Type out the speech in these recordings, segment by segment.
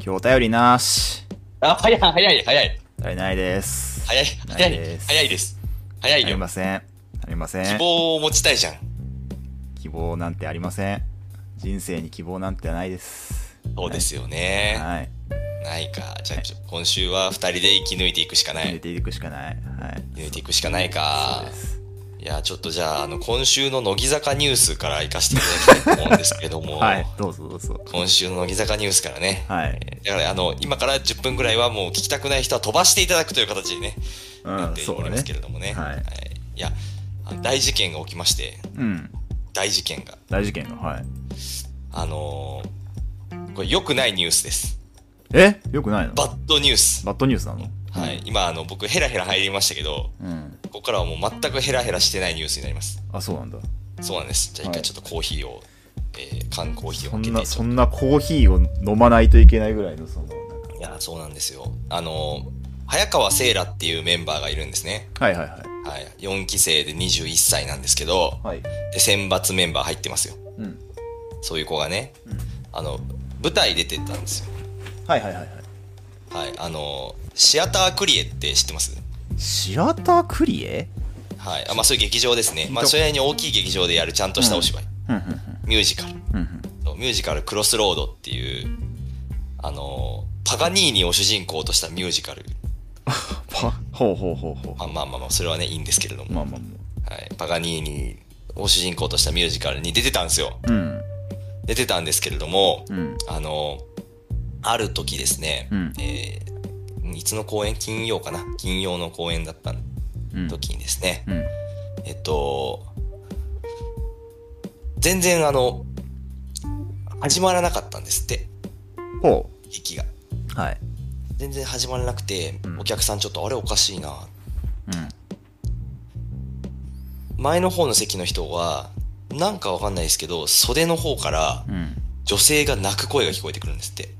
今日お便りなし。あ、早い、早い、早い。足りないです。早い、早い早いです。早いよありま。せん。ありません。希望を持ちたいじゃん。希望なんてありません。人生に希望なんてないです。そうですよね。はい。ないか。じゃあ、今週は二人で生き抜いていくしかない。決めていくしかない。はい。生き抜いていくしかないかそう。です。いや、ちょっとじゃあ、あの、今週の乃木坂ニュースから行かせていただきたいと思うんですけれども、はい。どうぞどうぞ。今週の乃木坂ニュースからね、はい。だから、あの、今から10分ぐらいはもう聞きたくない人は飛ばしていただくという形でね、うん、やっておりますけれどもね。はいいや、あの大事件が起きまして、うん。大事件が。大事件が、はい。あのーこれ良くないニュースです。え？よくないの？バッドニュース。バッドニュースなの？はい。。今、あの、僕、ヘラヘラ入りましたけど、うん。ここからはもう全くヘラヘラしてないニュースになります。あ、そうなんだ。そうなんです。じゃあ一はい回ちょっとコーヒーを、えー缶コーヒーをそんな、開けてそんなコーヒーを飲まないといけないぐらいの、その、いや、そうなんですよ。あのー早川聖羅っていうメンバーがいるんですね。はいはいはい。はい。4期生で21歳なんですけど、はい。で、選抜メンバー入ってますよ。うん。そういう子がね、うんあの、舞台出てたんですよ。はいはいはいはい。はい。あのーシアタークリエって知ってます？シアタークリエ？はい。あまあそういう劇場ですね。まあそれなりに大きい劇場でやるちゃんとしたお芝居。うんうんミュージカル。ミュージカルクロスロードっていう、あのーパガニーニを主人公としたミュージカル。パ、ほうほうほうほまあまあまあまあ、それはね、いいんですけれどう。も。まあまあまはい。パガニーニを主人公としたミュージカルに出てたんですよ。あ。うん。出てたんですけれども、うん。あのーある時ですね、うんえーいつの公演金曜かな？金曜の公演だったうん。時にですね、うん。えっと、全然あの、始まらなかったんですって、ほ劇が。う。はい。全然始まらなくて、うんお客さんちょっとあれおかしいな。うん。前の方の席の人は、なんかわかんないですけど、袖の方からうん。女性が泣く声が聞こえてくるんですって。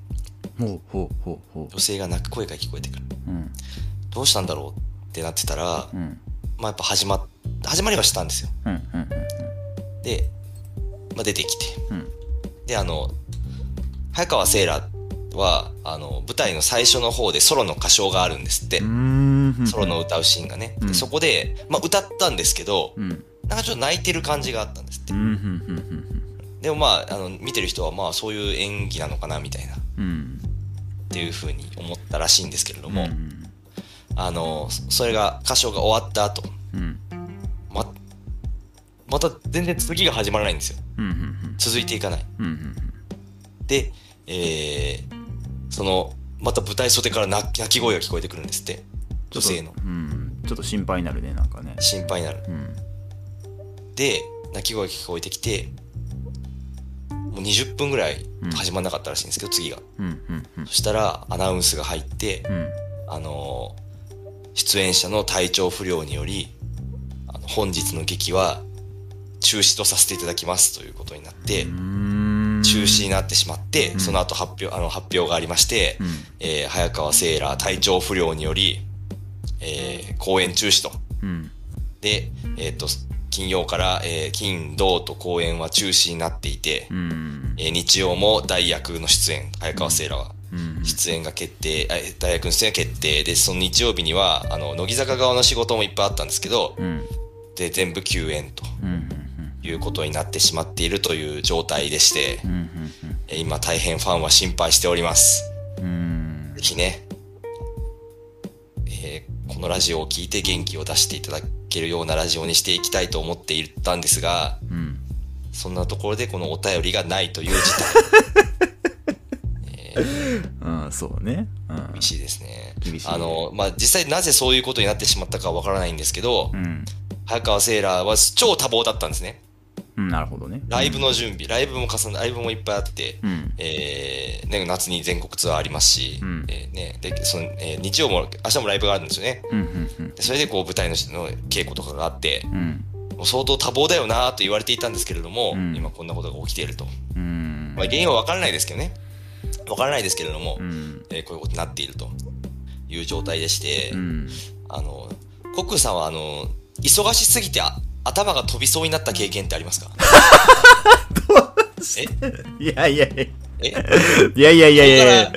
ほうほうほうほ女性が泣く声が聞こえてくる。う。うん。どうしたんだろうってなってたら、うん。まあやっぱ始まっ、始まりはしたんですよ。うん。うん。で、まあ出てきて。うん。で、あの、早川聖羅は、あの、舞台の最初の方でソロの歌唱があるんですって。うん。ソロの歌うシーンがね。うんでそこで、まあ歌ったんですけど、うん。なんかちょっと泣いてる感じがあったんですってう。ん。うん。うん。でもまあ、あの、見てる人はまあそういう演技なのかなみたいな、っうん。ていう風に思ったらしいんですけれども、うん。あの、そそれが、歌唱が終わった後、うん。ま、また全然次が始まらないんですよ。うん。続いていかない。うん。で、えー、その、また舞台袖から泣き声が聞こえてくるんですって。女性の。うん。ちょっと心配になるね、なんかね。心配になる。うん。で、泣き声が聞こえてきて、もう20分ぐらい始まんなかったらしいんですけど、次が。そしたら、アナウンスが入って、うん。あのー出演者の体調不良により、あの本日の劇は中止とさせていただきますということになって、うん。中止になってしまって、んその後発表、あの発表がありまして、うん。えー早川セーラー体調不良により、えー公演中止と。うん。で、えっ、と、金曜から、えー金、土と公演は中止になっていて、うん。えー日曜も大役の出演、早川セーラーは。うん。出演が決定、え大学の出演が決定で、その日曜日には、あの、乃木坂側の仕事もいっぱいあったんですけど、うん。で、全部休演とうん。いうことになってしまっているという状態でしてう、ん。えー今大変ファンは心配しております。うん。ぜひね、えーこのラジオを聞いて元気を出していただけるようなラジオにしていきたいと思っていたんですが、うん。そんなところでこのお便りがないという事態。うん、そうね。うん厳。しいですね。厳しいあの、まあ、実際なぜそういうことになってしまったかわからないんですけど、うん。早川セーラーは超多忙だったんですね。うん、なるほどね。ライブの準備、ライブも重ね、ライブもいっぱいあって、うん。えーね、夏に全国ツアーありますし、うんえーね、で、その、えー日曜も、明日もライブがあるんですよね。うん。うん。でそれでこう舞台のの稽古とかがあって、うん。もう相当多忙だよなと言われていたんですけれども、うん今こんなことが起きていると。うん。まあ、原因はわからないですけどね。わからないですけれども、うん。えーこういうことになっているという状態でして、うん。あの、コックさんはあの、忙しすぎてあ頭が飛びそうになった経験ってありますか？え？いやいやいや。え？いやいやいやいや。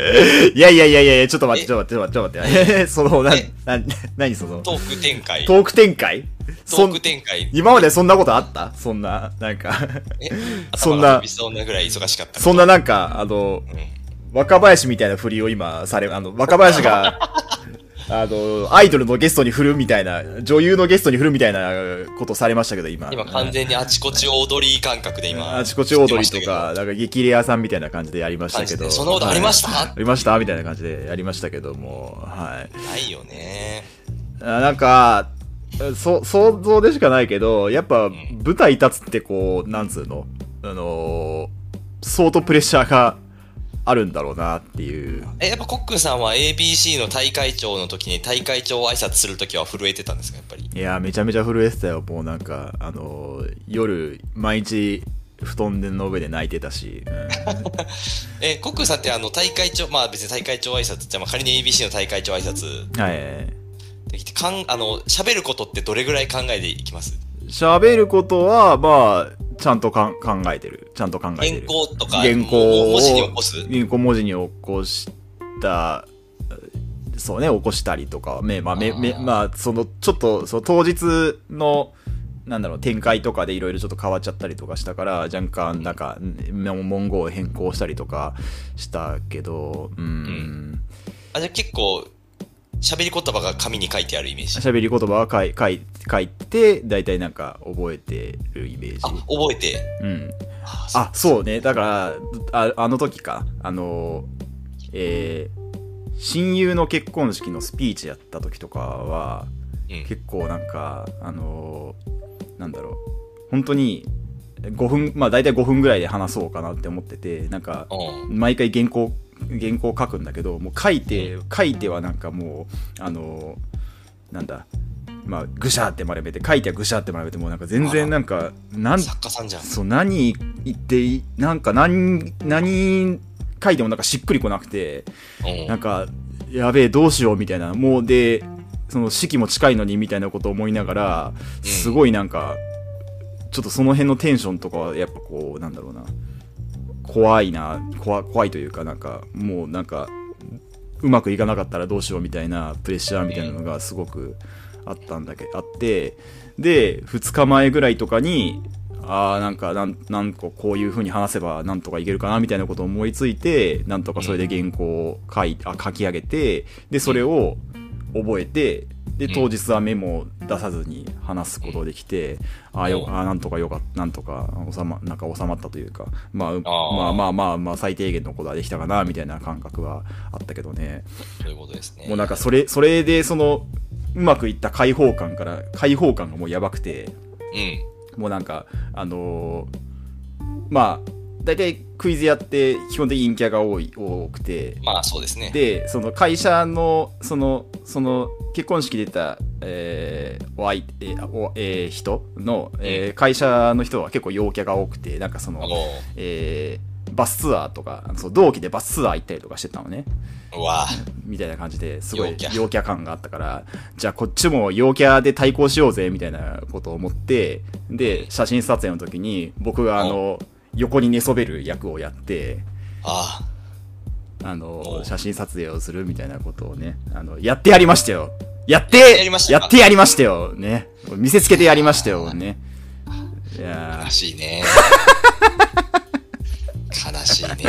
いやいやいやいやいやいやちょっと待って、え？ちょっと待って、ちょっと待って。その、なえ、な、何その、トーク展開？トーク展開？トーク展開？今までそんなことあった？そんな、なんか、え？そんな。そうなぐらい忙しかった。そんななんか、あの、うん。若林みたいな振りを今され、あの、若林が、あの、アイドルのゲストに振るみたいな、女優のゲストに振るみたいなことされましたけど、今。今完全にあちこち踊り感覚で今。あちこち踊りとか、なんか激レアさんみたいな感じでやりましたけど。そんなことありました？はいありました？みたいな感じでやりましたけども、はい。ないよね。あなんか、そ、想像でしかないけど、やっぱ舞台立つってこう、なんつうの、あのー相当プレッシャーがあるんだろうなっていう。え、やっぱコックンさんは ABC の大会長の時に大会長挨拶する時は震えてたんですか、やっぱり？いや、めちゃめちゃ震えてたよ。もうなんか、あのー夜、毎日、布団の上で泣いてたし。う んえ、コックンさんってあの大会長、まあ別に大会長挨拶、じゃあまあ仮に ABC の大会長挨拶はい。できて、かん、あの、喋ることってどれぐらい考えていきます？喋ることは、まあ、ちゃんとかん考えてる。ちゃんと考えて原る。稿とか、原稿文字に起こす原稿文字に起こした、そうね、起こしたりとか、め、まあ、め、まあ、その、ちょっと、その当日の、なんだろう、展開とかでいろいろちょっと変わっちゃったりとかしたから、若干、なんか、ん文言を変更したりとかしたけど、うん。んあ、じゃあ結構、喋り言葉が紙に書いてあるイメージ。喋り言葉は書い書い書いて、だいたいなんか覚えてるイメージ。あ、覚えて。うん。ああ、そうね。だから、ああの時か。あの、えー親友の結婚式のスピーチやった時とかは、うん結構なんか、あのなんだろう。本当に、5分、まあ大体5分ぐらいで話そうかなって思ってて、なんか、うん。毎回原稿、原稿書くんだけど、もう書いて、書いてはなんかもう、あのなんだ、まあ、ぐしゃーって丸めて、書いてはぐしゃーって丸めて、もうなんか全然なんか、なん作家さんじゃん。そう、何言ってなんか何、何書いてもなんかしっくりこなくて、うん。なんか、やべえ、どうしようみたいな、もうで、その式も近いのにみたいなことを思いながら、すごいなんか、ちょっとその辺のテンションとかはやっぱこう、なんだろうな、怖いな、怖怖いというか、なんか、もうなんか、うまくいかなかったらどうしようみたいなプレッシャーみたいなのがすごくあったんだけど、あって、で、2日前ぐらいとかに、ああ、なんか、なん、なんかこういう風に話せばなんとかいけるかなみたいなことを思いついて、なんとかそれで原稿を書い、あ書き上げて、で、それを覚えて、で、当日はメモを出さずに話すことができて、ああ、よ、ああ、なんとかよかった、なんとか収ま、なんか収まったというか、まあ、まあまあまあまあ、最低限のことはできたかな、みたいな感覚はあったけどね。そういうことですね。もうなんかそれ、それでその、うまくいった開放感から、開放感がもうやばくて、うん。もうなんか、あのーまあ、大体クイズやって基本的に陰キャが多い、多くて、まあそうですね。で、その会社の、その、その、結婚式で出た、えーお相手、えーおえー人の、えー会社の人は結構陽キャが多くて、なんかそのあ、の、えーバスツアーとか、そう同期でバスツアー行ったりとかしてたのね。うわみたいな感じですごい陽キャ感があったから、じゃあこっちも陽キャで対抗しようぜみたいなことを思って、で、写真撮影の時に僕があの、横に寝そべる役をやって、ああおの、う写真撮影をするみたいなことをね、あの、やってやりましたよ。やってやりましたか？やってやりましたよ。ね。見せつけてやりましたよ。ね。いやあ、ー悲しいね。悲しいね。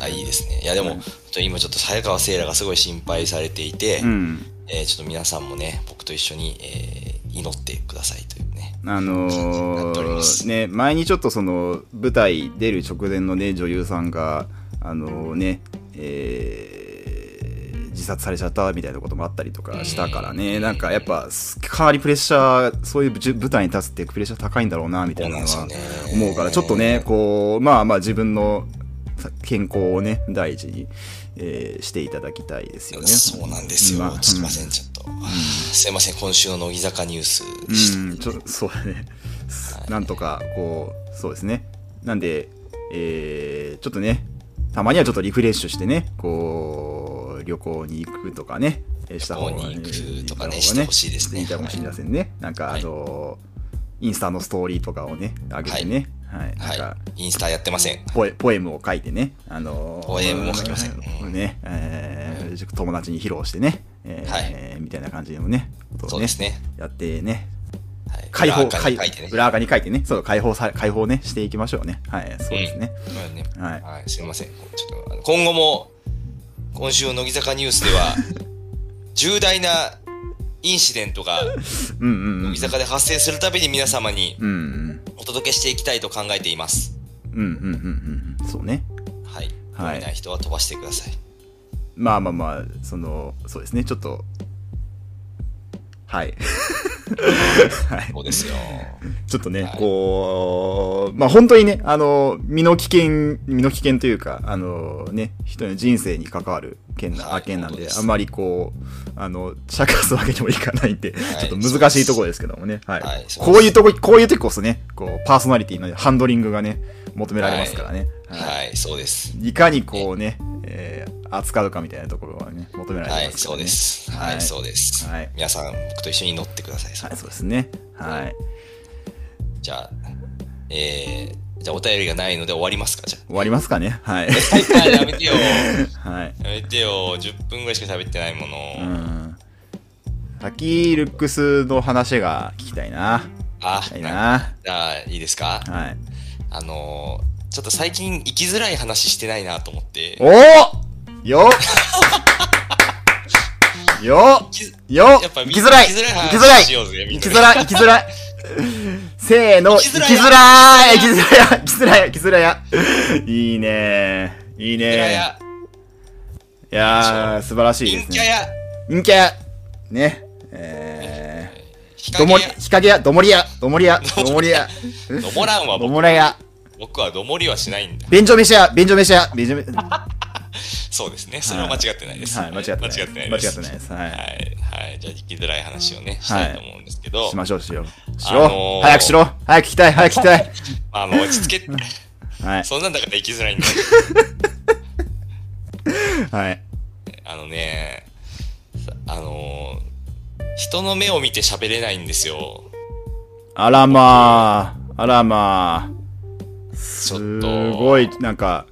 あ、いいですね。いや、でも、ちょっと今ちょっと早川聖羅がすごい心配されていて、ーうん。えーちょっと皆さんもね、僕と一緒に、えー祈ってくださいというね。あのー、ね、前にちょっとその舞台出る直前のね、女優さんが、あのーね、えー自殺されちゃったみたいなこともあったりとかしたからね、なんかやっぱ、かなりプレッシャー、そういう舞台に立つってプレッシャー高いんだろうな、みたいなのは思うから、ちょっとね、こう、まあまあ自分の健康をね、大事に、えーしていただきたいですよね。そうなんですよ。まあすいません、ちょっと。すいません、今週の乃木坂ニュース。うん、ちょそうだね。なんとか、こう、そうですね。なんで、えー、ちょっとね、たまにはちょっとリフレッシュしてね、こう、旅行に行くとかね、えーした方が、旅行に行くとかねいいしてほしいですねいいかもしれませんね。なんか、あの、インスタのストーリーとかをね、上げてね、はい。なんか、はい。インスタやってません。ポエポエムを書いてね、あのーポエムも書きませんうんね、えー友達に披露してね、えーはいみたいな感じのね、ことをねそうですね。やってね、はい。解放、裏垢に書いてね。裏垢に書いてね、そう、解放さ、解放ね、していきましょうね。はい、そうですね。はいはい。すみません。ちょっと、今後も、今週の乃木坂ニュースでは、重大なインシデントが乃木。坂で発生するたびに皆様に。お届けしていきたいと考えています。うんうんうんうん。そうね。はい。はいない人は飛ばしてください。まあまあまあ、その、そうですね、ちょっと、はい。はい。そうですよ。ちょっとね、はいこう、まあ本当にね、あの、身の危険、身の危険というか、あのね、人の人生に関わる件な、はい件なんで、あんまりこう、あの、茶化すわけにもいかないんで、はいちょっと難しいところですけどもね、はい。こういうとこ、こういう時こそね、こう、パーソナリティのハンドリングがね、求められますからね。はいはい、そうです。いかにこうね、えー扱うかみたいなところはね、求められはい、ますからね。そうです。はい、そうです。はい皆さん、僕と一緒に乗ってください。はい、そうですね。はい。じゃあ、えー、じゃあお便りがないので終わりますかじゃ終わりますかね。はい。あ。はい、やめてよ。はい。やめてよ。10分ぐらいしか喋ってないもうの。ん。先、ルックスの話が聞きたいな。あ聞きたいな。じゃあ、いいですか？はい。あのー、ちょっと最近生きづらい話してないなと思って。おおよ よきよやっぱ生きづらい！生きづらい話生きづらい！しようぜみんな。で生きづらい！生きづらい！せーの！生き生きづづらい！らい生きづらい！生きづらい！生きづらい！やいいね。いいね。や、い。やー素晴らしいですね。陰キャや、陰キャ。ね。え日ー、どもり陰や、、日陰や、どもりや、どもりや、どもりや、どもらんはど僕もらや、僕はどもりはしないんだ。便所飯や、便所飯や、便所飯、そうですね。それは間違ってないです。はい、間違ってない。間違ってない間違です。ってないです。は。はいい。はい。じゃあ、生きづらい話をね、したいと思うんですけど、しましょう、しよう。しろ、あのー早くしろ早く聞きたい早く聞きたい まあ、もう落ち着け。はい。そんなんだから生きづらいんだよ。はい。あのね、さあのー人の目を見て喋れないんですよ。あらまあ、あらまあ。ちょっとすごい、なんか、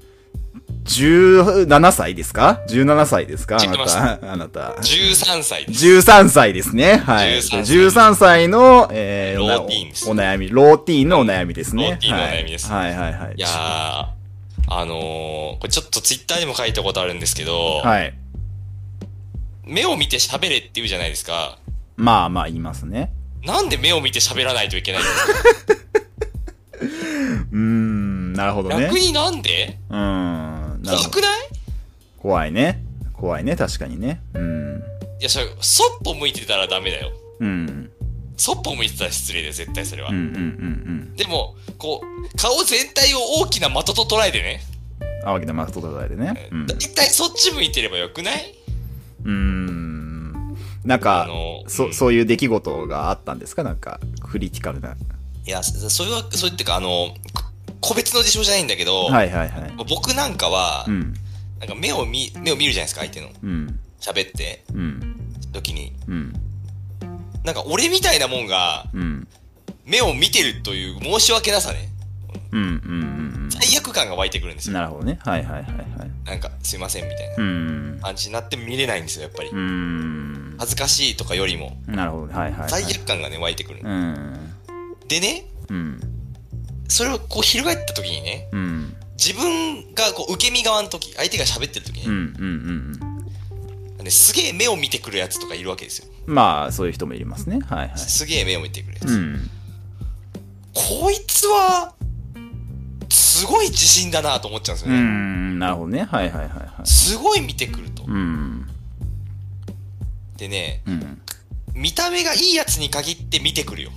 17歳ですか ?17 歳ですか？あなた。あなた。13歳です。13歳ですね。はい。13歳13歳の、えー、ローティーンですお悩み。ローティーンのお悩みですね。ローティーンのお悩みですはいはいはいはい。いやー、あのーこれちょっとツイッターにも書いたことあるんですけど、はい。目を見て喋れって言うじゃないですか。まあまあ言いますね。なんで目を見て喋らないといけないんですか？うーん、なるほどね逆。になんで？うーん。怖くない？怖いね。怖いね、確かにね。うん。いや、それ、そっぽ向いてたらダメだよ。うん。そっぽ向いてたら失礼だよ、絶対それは。うんうんうんでも、こう、顔全体を大きな的と捉えてね。うん。青木のマスト叩いてね。うん。だいたいそっち向いてればよくない？うーん。なんあか、の、そ、うんそういう出来事があったんですか？なんか、クリティカルな。いや、そそれは、そういうっていうか、あの、こ個別の事象じゃないんだけど、はいはいはい。僕なんかは、うん。なんか目を見、目を見るじゃないですか、相手の。うん。喋って、うん。時に。うん。なんか俺みたいなもんが、うん。目を見てるという申し訳なさね。うん。うん。罪悪感が湧いてくるんですうん。よ。なるほどね。はいはいはいはい。なんか、すいません、みたいなうん。感じになって見れないんですよ、やっぱりう。ん。恥ずかしいとかよりも、なるほど。はいはい、はい。罪悪感がね、湧いてくる。うん。でね、うん。それをこう翻った時にね、うん。自分がこう受け身側の時、相手が喋ってる時うん。うん。に、うん。ねすげえ目を見てくるやつとかいるわけですよ。まあ、そういう人もいますね。はいはい。すげえ目を見てくるやつ。うん。こいつは、すごい自信だなと思っちゃうんですうよね。ん。なるほどね。はいはいはいはい。すごい見てくると。うん。でね、うん。見た目がいいやつに限って見てくるよ。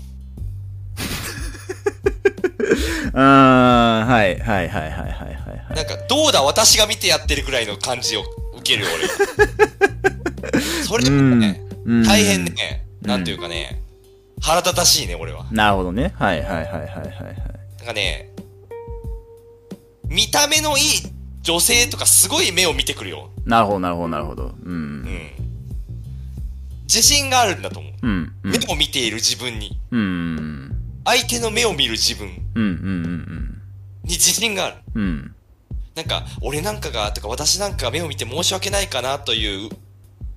あーはいはいはいはいはいはいはい。なんか、どうだ私が見てやってるぐらいの感じを受けるよ、俺は。それでもね、うん大変ね、うんなんていうかね、腹立たしいね、俺は。なるほどね。はいはいはいはいはいはい。なんかね、見た目のいい女性とかすごい目を見てくるよ。なるほどなるほどなるほど。う。うんん。自信があるんだと思う。うん。うん目を見ている自分に。うん。相手の目を見る自分。うんうんうんに自信がある。うん。なんか、俺なんかが、とか私なんかが目を見て申し訳ないかなという、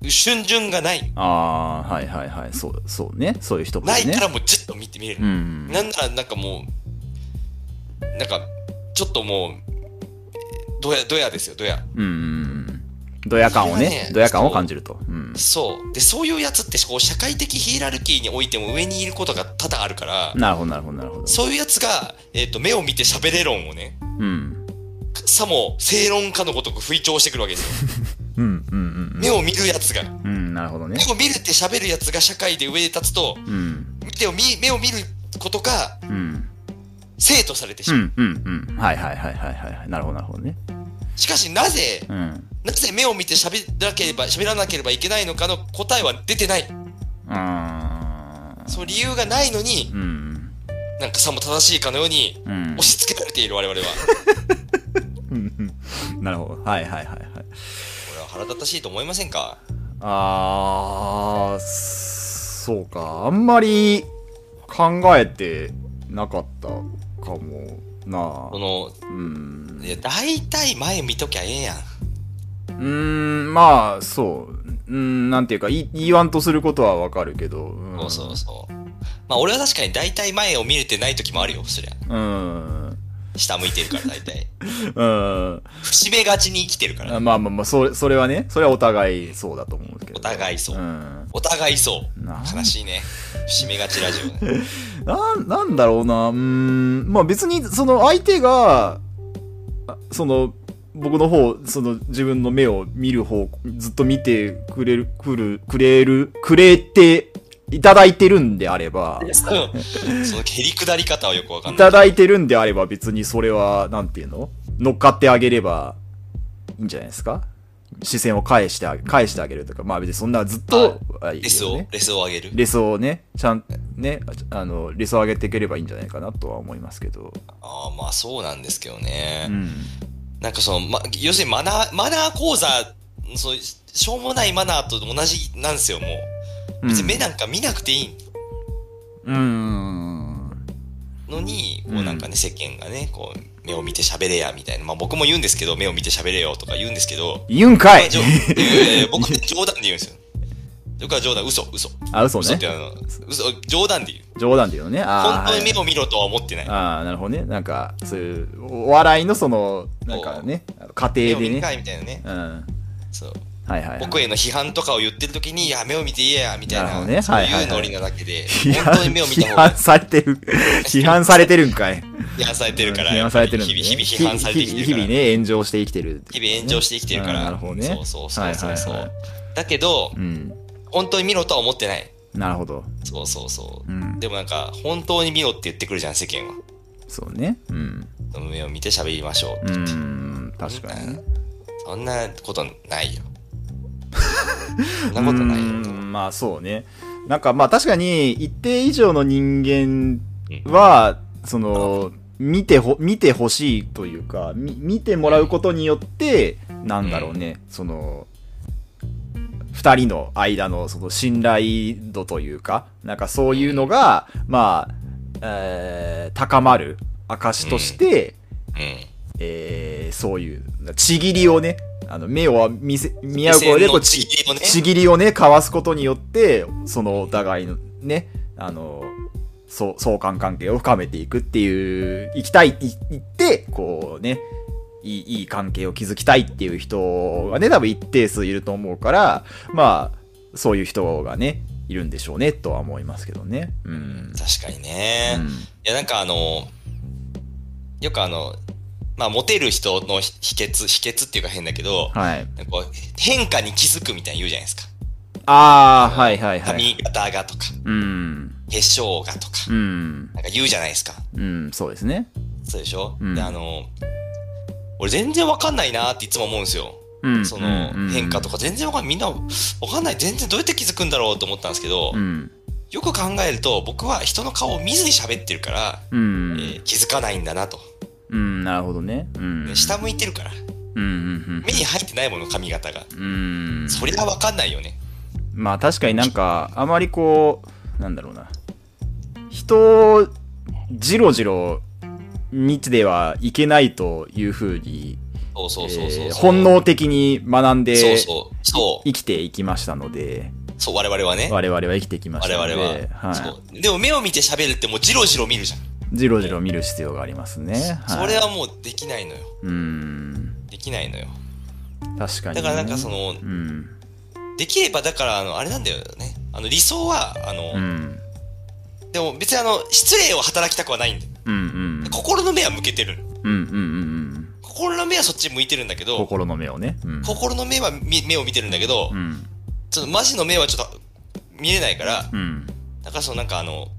瞬順がない。ああ、はいはいはい。そう、そうね。そういう人もね。ないからもうじっと見て見れる。うん。なんならなんかもう、なんか、ちょっともう、どや、どやですよ、どや。うん。ドヤ感をねね、ドヤ感を感じると。うん。そう。で、そういうやつって、こう、社会的ヒエラルキーにおいても上にいることが多々あるから、なるほど、なるほど、なるほど。そういうやつが、えっ、と、目を見て喋れ論をね、うん。さも正論家のごとく吹聴してくるわけですよ。うん、うん、うん目を見るやつが。うん。うん、なるほどね目。を見るって喋るやつが社会で上で立つと、うん。見てを見目を見ることがうん。生とされてしまう。うん、うん、うん。はいはいはいはいはい。なるほど、なるほどね。しかしなぜ、うん。なぜ目を見て喋らなければ、喋らなければいけないのかの答えは出てない。その理由がないのに、うん。なんかさも正しいかのようにうん押。し付けられている我々は。なるほど。はいはいはいはい。これは腹立たしいと思いませんか？あー、そうか。あんまり考えてなかったかもなこの、うん。いや、大体前見ときゃええやん。うーん、まあ、そう。うん、なんていうか、い言いわんとすることはわかるけど。うん、そうそうそう。まあ俺は確かに大体前を見れてない時もあるよ、そりゃ。うん。下向いてるから大体。うん。節目がちに生きてるから。まあまあまあ、それ、それはね、それはお互いそうだと思うけど。お互いそううん。お互いそうな。悲しいね。節目がちラジオね。なん、なんだろうな、うーん、まあ別に、その相手が、あその、僕の方、その自分の目を見る方、ずっと見てくれる、くる、くれる、くれていただいてるんであれば、その蹴り下り方はよくわかんい。ない。ただいてるんであれば別にそれは、なんていうの？乗っかってあげればいいんじゃないですか？視線を返してあげ、返してあげるとか、まあ別にそんなずっと、あいいよレスをね、レスを上げる？レスをね、ちゃん、ね、あの、レスを上げていければいいんじゃないかなとは思いますけど。ああ、まあそうなんですけどね。うん。なんかその、ま、要するにマナー、マナー講座、そう、しょうもないマナーと同じなんですよ、もう。別に目なんか見なくていいうん。のに、うんこうなんかね、世間がね、こう、目を見て喋れや、みたいな。まあ僕も言うんですけど、目を見て喋れよとか言うんですけど、言うんかいまあじょいやいやいや僕は冗談で言うんですよ。僕は冗談、嘘、嘘。あ、嘘ね嘘って。あの、嘘、冗談で言う。冗談で言うのね。あ本当に目を。を見ろとは思ってない。ああ、なるほどね。なんか、そういう、お笑いのその、なんかね、家目を見ん庭でね。かいみたいなね。うん。そう。はいはいはい。僕への批判とかを言ってる時に、いや、目を見ていいや、みたいな、なねそうはいはいはいいうノリなだけで、批判本当に目を見た批方が判されてる。批判されてるんかい。批判されてるから、批判されてる。日々、日々批判されてきてるから。日々ね、炎上して生きてる。日々炎上して生きてるから。うんなるほどね。そうそうそうそうそう、はいはいはいだけど、うん。本当に見ろとは思ってない。なるほど。そうそうそう。うん。でもなんか、本当に見ろって言ってくるじゃん、世間は。そうね。うん。目を見て喋りましょう。うん。確かにね。そんなことないよ。そんなことないよ。うんまあそうね。なんかまあ確かに一定以上の人間は、その、見てほ、見てほしいというか、み見てもらうことによって、なんだろうね、その、二人の間のその信頼度というか、なんかそういうのが、まあ、えー高まる証として、うん。えーそういう、ちぎりをね、あの、目を見せ、見合うことで、こう、ちぎりをねちぎりをね、交わすことによって、そのお互いのね、あの、そう、相関関係を深めていくっていう、行きたい、い行って、こうね、いい、いい関係を築きたいっていう人がね、多分一定数いると思うから、まあ、そういう人がね、いるんでしょうね、とは思いますけどね。うん。確かにね。うんいや、なんかあの、よくあの、まあ、モテる人の秘訣、秘訣っていうか変だけど、はい。なんか変化に気づくみたいに言うじゃないですか。ああ、はいはいはい。髪型がとか、うん。化粧がとか、うん。なんか言うじゃないですか。うん、そうですね。そうでしょ、うんで、あの、俺全然わかんないなっていつも思うんですよ。うん。そのうん変化とか全然わかんない。みんなわかんない。全然どうやって気づくんだろうと思ったんですけど、うん。よく考えると僕は人の顔を見ずに喋ってるから、うん。えー気づかないんだなと。うん、なるほどね。うん。下向いてるから。うん、うん、目に入ってないもの、髪型が。うん。うん。そりゃわかんないよね。まあ確かになんか、あまりこう、なんだろうな。人を、じろじろ日ではいけないというふうに、そうそうそうそう。えー本能的に学んでそうそう。生きていきましたので、そう、我々はね。我々は生きてきまし我たの々で、は。そう。でも目を見て喋るってもうジロジロ見るじゃん。じろじろ見る必要がありますね。はい、それはもうできないのよ。うーん、できないのよ。確かに、ね。だからなんかその、うん、できればだからあの、あれなんだよね。あの理想は、あの、うん、でも別にあの、失礼を働きたくはないんだよ。うん、うん、心の目は向けてる。うん、うん、うん、うん。心の目はそっち向いてるんだけど、心の目をね。うん、心の目はみ目を見てるんだけど、うん、ちょっとマジの目はちょっと見えないから、うん、だからそのなんかあの、あ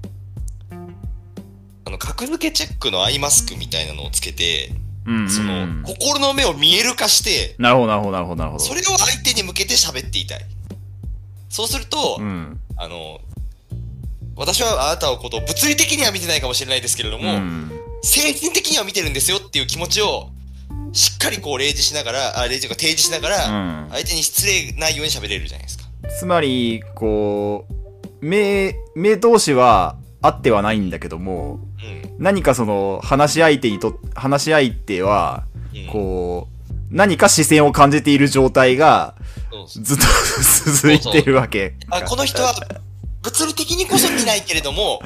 の、格付けチェックのアイマスクみたいなのをつけて、うん、その、心の目を見える化して、なるほど、なるほど、なるほど、なるほど。それを相手に向けて喋っていたい。そうすると、うん、あの、私はあなたのことを物理的には見てないかもしれないですけれども、うん、精神的には見てるんですよっていう気持ちを、しっかりこう例示しながら、あ、例示が提示しながら、うん相手に失礼ないように喋れるじゃないですか。つまり、こう、目、目同士はあってはないんだけども、うん。何かその、話し相手にと、話し相手は、うんこう、何か視線を感じている状態が、ずっと 続いてるわけ。あ、この人は、物理的にこそ見ないけれども、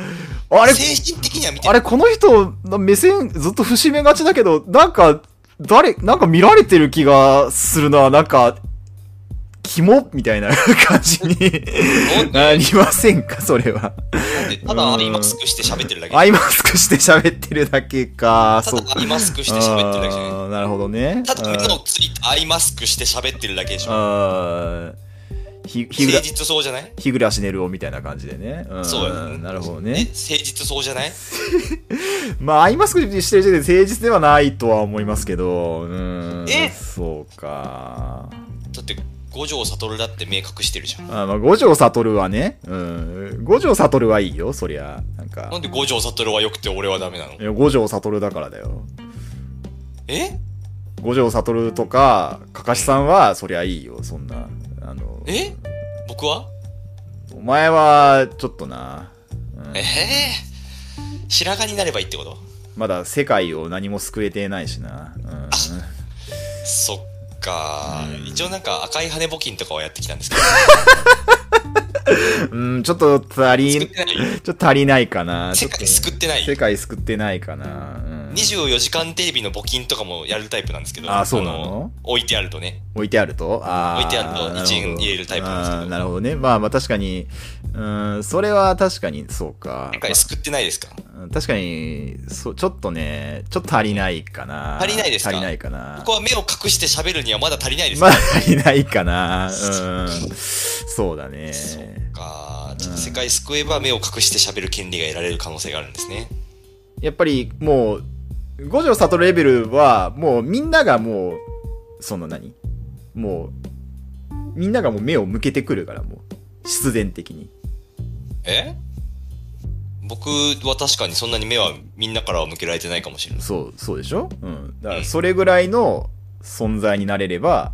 あれ、精神的には見てる。あれ、この人、目線ずっと伏し目がちだけど、なんか、誰、なんか見られてる気がするな、なんか、キモみたいな感じに なりませんか、それは。ただアイマスクして喋ってるだけ。アイマスクして喋ってるだけか、ただアイマスクして喋ってるだけじゃなるほどね。ただ目のついたアイマスクして喋ってるだけでしょ。ひ、ひぐら誠、実そうじゃない？日暮らし寝るおみたいな感じでね。んそうやなるほどえね。誠実そうじゃない？まあ、アイマスクしてる時点で誠実ではないとは思いますけど、うん。え？そうか。五条悟だって目隠してるじゃん。あまあ、五条悟はね、うん。五条悟はいいよ、そりゃ。なんかな。んで五条悟は良くて俺はダメなの？いや五条悟だからだよ。え？五条悟とか、かかしさんは、そりゃいいよ、そんな。あの、え？僕は？お前は、ちょっとな、うんえ？え白髪になればいいってこと？まだ世界を何も救えてないしな。そっか、一応なんか赤い羽募金とかはやってきたんですけど、うん、うん、ちょっと足り、ちょっと足りないかな。世界救ってない世界救ってないかな。うん24時間テレビの募金とかもやるタイプなんですけど、あそうなの？置いてあるとね。置いてあると？置いてあるとなほど一円入れるタイプなんですけどなるほどね。まあまあ確かに、うん、それは確かにそうか。世界救ってないですか？うん確かに、そう、ちょっとね、ちょっと足りないかな。足りないですか？足りないかなこ。こは目を隠して喋るにはまだ足りないですまか、だ足りないかな。うん。そうだね。かちょっと世界救えば目を隠して喋る権利が得られる可能性があるんですね。やっぱりもう、五条悟レベルは、もうみんながもう、その何？もう、みんながもう目を向けてくるから、もう、必然的に。え？僕は確かにそんなに目はみんなからは向けられてないかもしれない。そう、そうでしょ？うん。だから、それぐらいの存在になれれば、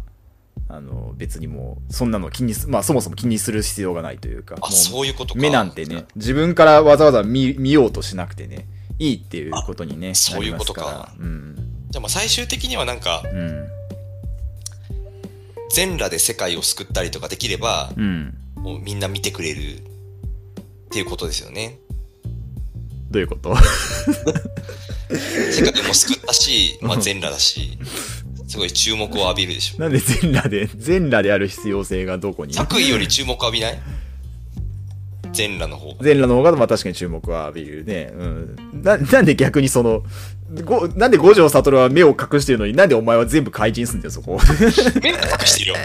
あの、別にもう、そんなの気にす、まあそもそも気にする必要がないというか。あ、もそういうことか。目なんてね、自分からわざわざ見見ようとしなくてね、いいっていうことにね、そういうことかうん。じゃあまあ最終的にはなんか、うん。全裸で世界を救ったりとかできれば、うん。もうみんな見てくれるっていうことですよね。どういうこと？世界も救ったし、まあ全裸だし、すごい注目を浴びるでしょ。なんで全裸で、全裸である必要性がどこに？作為より注目浴びない？全裸の方が。全裸の方が、まあ確かに注目は浴びるね。うん。な、なんで逆にその、ごなんで五条悟は目を隠してるのになんでお前は全部怪人すんだよ、そこ。目は隠してるよ。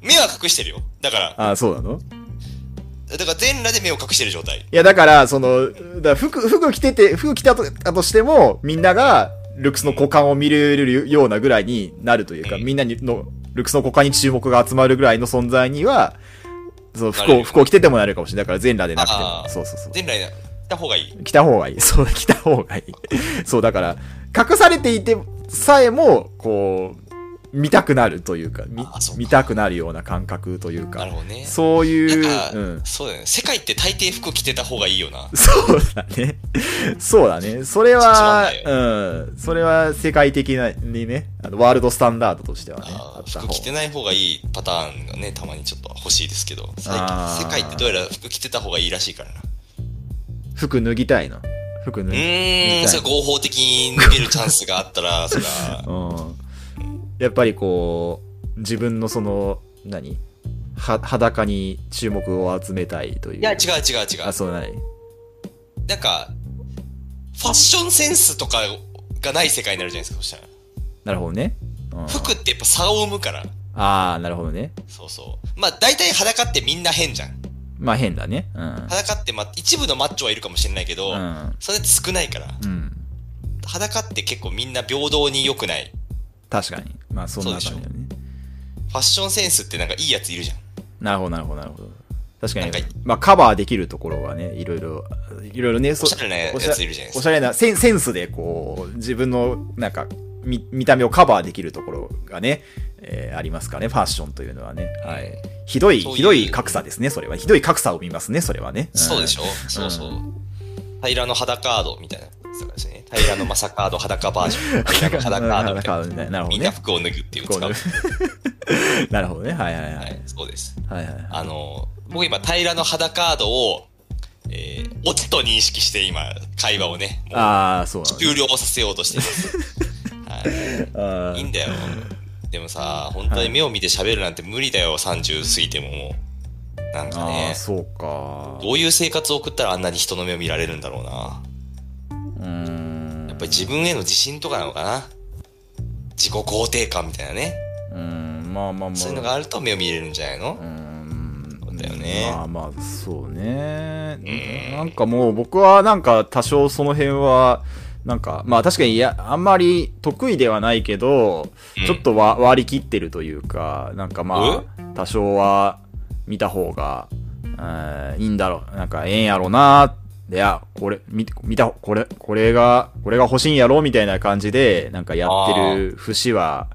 目は隠してるよ。だから、ああ、そうなの？だから全裸で目を隠してる状態。いや、だから、その、だ服、服着てて、服着たとたとしても、みんなが、ルックスの股間を見れるようなぐらいになるというか、うんみんなにの、ルックスの股間に注目が集まるぐらいの存在には、その服を、服を着ててもなれるかもしれない。だから全裸でなくてあも。ーそうそうそう。全裸にした方がいい。着た方がいい。そう、着た方がいい。そう、だから、隠されていてさえも、こう、見たくなるというか、見たくなるような感覚というかなる、ほどね。そういう、うん。そうだよね。世界って大抵服着てた方がいいよな。そうだね。そうだね。それはうん。それは世界的なにね、あのワールドスタンダードとしてはね、服着てない方がいいパターンがね、たまにちょっと欲しいですけど、最近世界ってどうやら服着てた方がいいらしいからな。服脱ぎたいの。服脱うぎたいそれ合法的に脱げるチャンスがあったら、そりゃ、うん。やっぱりこう、自分のその、何？は、裸に注目を集めたいという。いや、違う違う違あ、う。そうない。なんか、ファッションセンスとかがない世界になるじゃないですか、そしたら。なるほどね。うん、服ってやっぱ差を生むから。ああ、なるほどね。そうそう。まあ、大体裸ってみんな変じゃん。まあ変だね。うん。裸って、まあ、一部のマッチョはいるかもしれないけど、うん。それって少ないから。うん。裸って結構みんな平等に良くない。確かに。まあそんな感じだよね。ファッションセンスってなんかいいやついるじゃん。なるほど、なるほど、なるほど。確かにまあカバーできるところはね、いろいろ、いろいろね、そおしゃれなやついるじゃないですかおしゃれなセン、センスでこう、自分の、なんか、見、見た目をカバーできるところがね、えーありますかね、ファッションというのはね。はい。ひどい、ひどい格差ですね、それは。ひどい格差を見ますね、それはね。んそうでしょ、そうそう。平野裸カードみたいなやつとかですね。平野正カード裸バージョン。裸カードみたい裸カードみたいななるほどねみんな服を脱ぐっていう使う。なるほどね。はいはいはい。はい、そうです。はいはいはい。あの、僕今平野裸カードを、えー、オチと認識して今、会話をね、ああ、そうね終了させようとしています。はあい。いいんだよ。でもさ、本当に目を見て喋るなんて無理だよ、30過ぎてももう。なんかあねー、、そうか。どういう生活を送ったらあんなに人の目を見られるんだろうな。うーん。やっぱり自分への自信とかなのかな？自己肯定感みたいなね。うーん、まあまあまあ。そういうのがあると目を見れるんじゃないの？うーん。だよねまあまあ、そうね。んなんかもう僕はなんか多少その辺は、なんか、まあ確かにいや、あんまり得意ではないけど、うんちょっとわ割り切ってるというか、なんかまあ、多少は見た方が、えーいいんだろう、なんかええんやろな、いや、これ、見、見た、これ、これが、これが欲しいんやろみたいな感じで、なんかやってる節は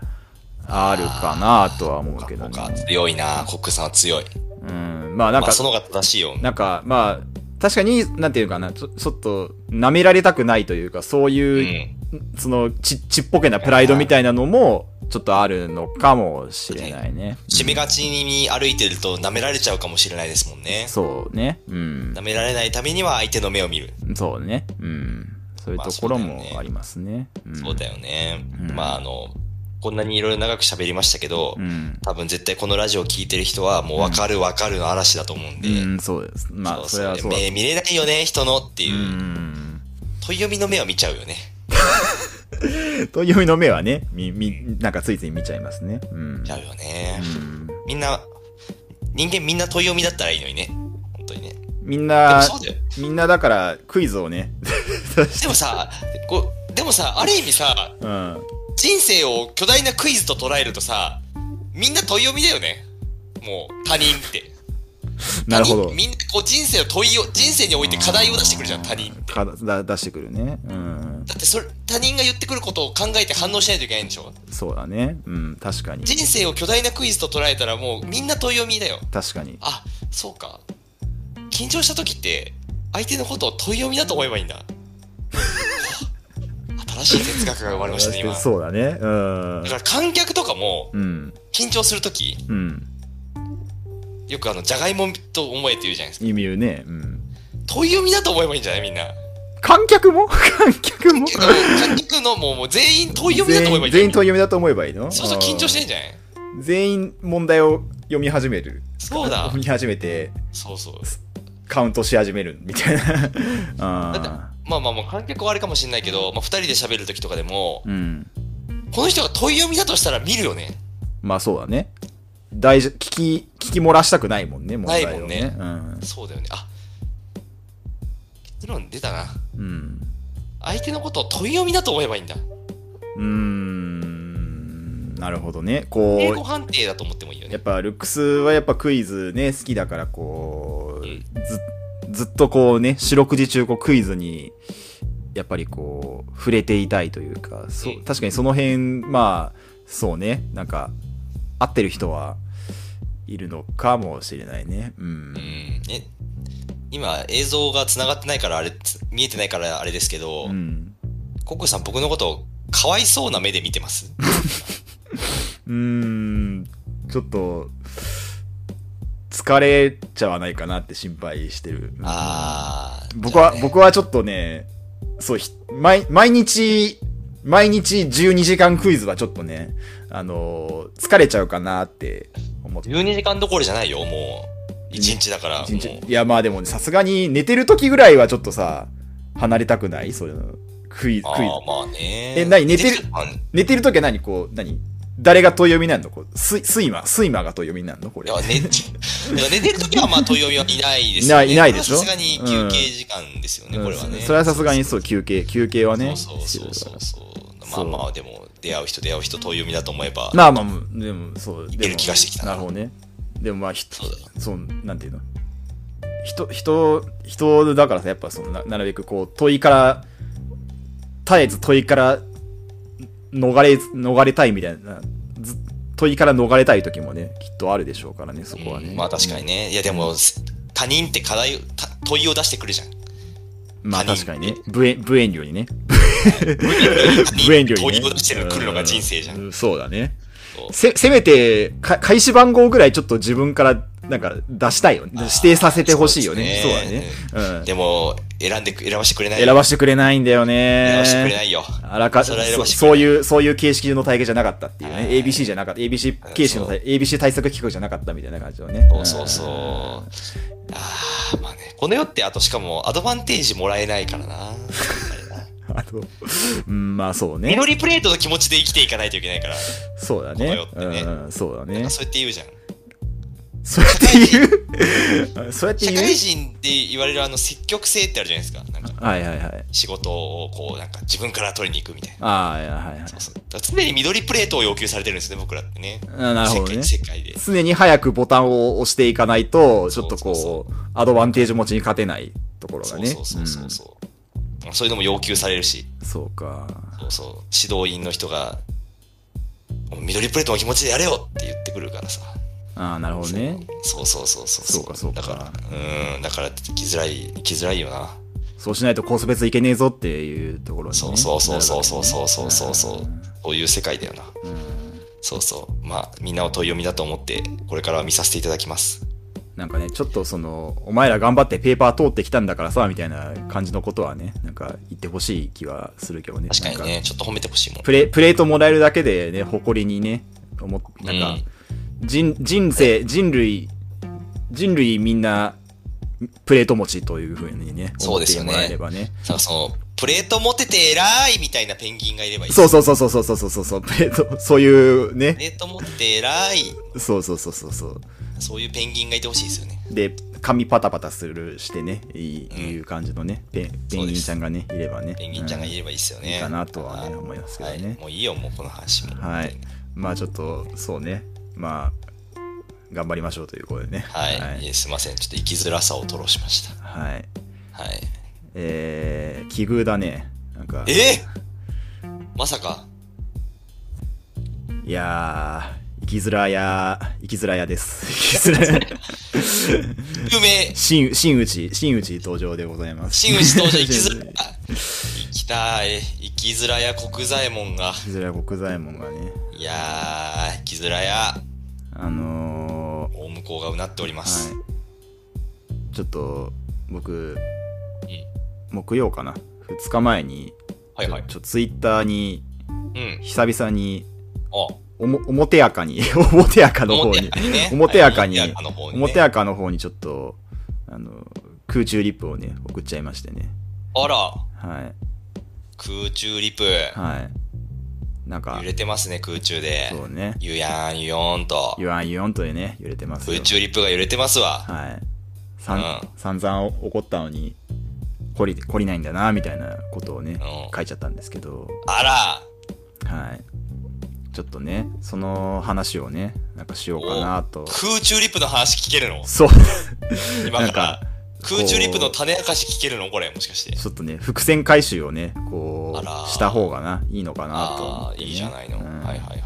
あるかなとは思うけどね強いな。コックさんは強い。うん、まあなんかまあ、、その方が正しいよ。なんか、まあ、確かに、なんていうかな、ちょちょっと、舐められたくないというか、そうういう、ん。そのち、ちっぽけなプライドみたいなのも、ちょっとあるのかもしれないね。締めがちに歩いてると舐められちゃうかもしれないですもんね。そうね。うん舐。められないためには相手の目を見る。そうね。うん。そういうところもありますね。んそうだよね。うんまああの、こんなにいろいろ長く喋りましたけど、うん。多分絶対このラジオを聞いてる人はもう分かる分かるの嵐だと思うんで。うん、そうです。まあ、それはそうだ。目見れないよね、人のってういう。ん。問い読みの目を見ちゃうよね。というの目はね、み、み、なんかついつい見ちゃいますね。うん見ち。ゃうよね。うんみんな、人間みんな問い読みだったらいいのにね。本当にね。みんなみんなだからクイズをね、でもさ、こう、でもさ、ある意味さ、うん。人生を巨大なクイズと捉えるとさ、みんな問い読みだよね。もう、他人って。なるほど。みんな、こう人生を問いを、人生において課題を出してくるじゃん、他人って。かだ出してくるね。うん。だってそれ、他人が言ってくることを考えて反応しないといけないんでしょ？そうだね。うん、確かに。人生を巨大なクイズと捉えたらもうみんな問い読みだよ。確かに。あ、そうか。緊張した時って、相手のことを問い読みだと思えばいいんだ。新しい哲学が生まれましたね、今。そうだね。うんだ。から観客とかも、うん。緊張するとき、うん。よくあの、じゃがいもと思えって言うじゃないですか。意味言うね。うん。問い読みだと思えばいいんじゃない？みんな。観客も？観客も？けど、観客のもうもう全員問い読みだと思えばいいんじゃない全員問い読みだと思えばいいの？そうそう、緊張してんじゃないうん全員問題を読み始める。そうだ読。み始めて、そうそう。カウントし始めるみたいな。だってあまあまあまあ、観客はあれかもしれないけど、まあ二人で喋るときとかでもー、うん。この人が問い読みだとしたら見るよね。まあそうだね。大事、聞き、聞き漏らしたくないもんね、問題をないもんね。うん。そうだよね。あ、結論出たな。うん。相手のことを問い読みだと思えばいいんだ。うーん。なるほどね。こ英語う、判定だと思ってもいいよね。やっぱルックスはやっぱクイズね、好きだからこう、うんず、ずっとこうね、四六時中こうクイズに、やっぱりこう、触れていたいというか、そううん確かにその辺、まあ、そうね。なんか、合ってる人はいるのかもしれないね。うん。うん。え、今映像が繋がってないからあれ、つ見えてないからあれですけど、うん。コックさん僕のことかわいそうな目で見てます うーん、ちょっと、疲れちゃわないかなって心配してる。あー。僕は、僕はちょっとね、そう、ひ毎、毎日、毎日12時間クイズはちょっとね、あのー疲れちゃうかなって思って。12時間どころじゃないよ、もう。1日だから。一日もういや、まあでもね、さすがに寝てる時ぐらいはちょっとさ、離れたくない？そういうの。クイズ、クイズ。ああ、まあね。え何？寝てる？あ寝てる時は何？こう、何？誰が問い読みなんの？こう、スイ、スイマ、スイマが問い読みになるの？これいや。寝、寝てるときはまあ問い読みはいないですいないよね。いないでしょ？さすがに休憩時間ですよね、これはね。うんそれはさすがにそう、休憩、休憩はね。そうそうそうそうそう。まあまあ、でも、出会う人出会う人問い読みだと思えば。まあまあ、でも、そう。いける気がしてきたななるほどね。でもまあ、ひそうなんていうの？人、人、人だからさ、やっぱそのな、なるべくこう、問いから、絶えず問いから、逃れ、逃れたいみたいな、ず問いから逃れたい時もね、きっとあるでしょうからね、そこはね。うんまあ確かにね。いやでも、他人って課題問いを出してくるじゃん。まあ確かにね。無縁、無遠慮にね。無遠慮にね。問いを出してくるのが人生じゃん。うそうだね。せ、せめて、か、開始番号ぐらいちょっと自分から、なんか、出したいよね。指定させてほしいよね。そうだそうですね。うん。でも、選んでく、選ばしてくれないよ。選ばしてくれないんだよね。選ばしてくれないよ。あらか、そそういう、そういう形式の体系じゃなかったっていうね。はい ABC じゃなかった。ABC 形式の体、ABC 対策企画じゃなかったみたいな感じのね。そうそうそう。ああ、まあね。この世ってあとしかもアドバンテージもらえないからな。あと、うん、まあそうね。緑プレートの気持ちで生きていかないといけないから。そうだね。この世ってねうん、そうだね。そうやって言うじゃん。そうやって言う？そうやって社言う？会人って言われるあの積極性ってあるじゃないですか。なんかはいはいはい。仕事をこうなんか自分から取りに行くみたいな。ああ、いやはいはい。そうそう常に緑プレートを要求されてるんですね、僕らってね。あなるほどね。世界で。常に早くボタンを押していかないと、ちょっとこう、アドバンテージ持ちに勝てないところがね。そうそうそうそうそう、そういうのも要求されるし、うんそうか。そうそう、指導員の人が、緑プレートの気持ちでやれよって言ってくるからさ。ああ、なるほどね。そうそうそうそう。そうかそうかだから、うん、だから生きづらい、生きづらいよな。そうしないとコース別いけねえぞっていうところに、ね。そうそうそうそうそうそうそうそうそううん。そういう世界だよな。うんそうそう。まあ、みんなを問い読みだと思って、これからは見させていただきます。なんかね、ちょっとその、お前ら頑張ってペーパー通ってきたんだからさ、みたいな感じのことはね、なんか言ってほしい気はするけどね。確かにね、ちょっと褒めてほしいもん。プレ、プレートもらえるだけでね、誇りにね、思っなんか、人、人生、人類、人類みんな、プレート持ちというふうにね、そうですよね思ってもらえればね。その、プレート持てて偉いみたいなペンギンがいればいい。そうそうそうそうそうそうそうそう、プレート、そういうねプ、レート持って偉い。そうそうそうそうそう。そういうペンギンがいてほしいですよね。で、髪パタパタするしてね、いい、うんいう感じのね、ペンペンギンちゃんがね、いればね。ペンギンちゃんがいる。ればいいですよね。いいかなとはねはい思いますけどねはいもういいよ、もうこの話も。はい。まあちょっと、そうね。まあ、頑張りましょうということでね。はい。はいすいません。ちょっと生きづらさを吐露しました。はい。はい。えー、奇遇だね。なんか、えまさかいやー、生きづらや、生きづらやです。生きづらや。有名新、新内、新内登場でございます。新内登場生きづら、あ生きたい。生きづらや国左衛門が。生きづらや国左衛門がね、いやー、生きづらや。あの大向こうがうなっておりまー、す。はい。ちょっと、僕、うん木曜かな？2日前に、はいはい。ちょツイッターに、うん。久々に、あ、おも、表やかに、表やかの方に、ね表やかに、はい表やかの方にちょっと、あの、空中リップをね、送っちゃいましてね。あら、はい。空中リプ。はい。なんか揺、れてますね、空中で。そうね。ゆやん、ゆよんと。ゆわんゆよんとでね、揺れてますよ。空中リプが揺れてますわ。はい。さん、うん散々怒ったのに、懲り、懲りないんだな、みたいなことをね、うん書いちゃったんですけど、あら、はい。ちょっとね、その話をね、なんかしようかなと。空中リプの話聞けるの？そう。今か。なんから空中リプの種明かし聞けるの？これ、もしかして。ちょっとね、伏線回収をね、こう、した方がな、いいのかなと思ああ。いいじゃないの。うんはいはいはい。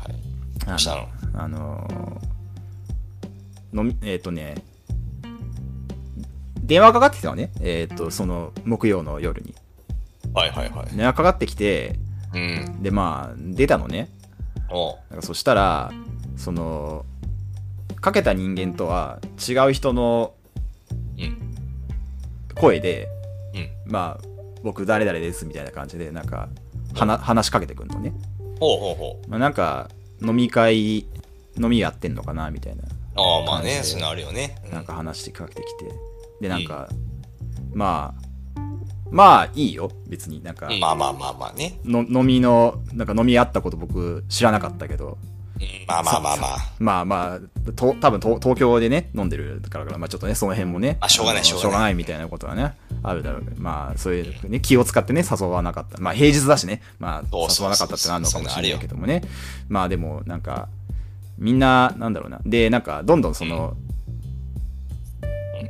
どうしたの？あのー、のみ、えっ、とね、電話かかってきたのね。えっ、と、その、木曜の夜に。はいはいはい。電話かかってきて、うん。で、まあ、出たのね。なんかそしたら、その、かけた人間とは違う人のうん。声で、うん。まあ、僕誰々ですみたいな感じで、なんか、話しかけてくんのね。ほうほうほう。まあ、なんか、飲み会、飲みやってんのかなみたいな。ああ、まあね、そういうのあるよね。うんなんか話してかけてきて。で、なんか、まあ、まあいいよ、別に。なんか、まあまあまあまあね。の飲みの、なんか飲みあったこと僕知らなかったけど、うんまあまあまあまあ。まあまあ、と多分東東京でね、飲んでるからから、まあちょっとね、その辺もね、あしょうがないのしょうがないみたいなことはね、あるだろうけど、まあそういうね、気を使ってね、誘わなかった。まあ平日だしね、まあ誘わなかったってなるのかもしれないけどもね。まあでも、なんか、みんな、なんだろうな。で、なんか、どんどんその、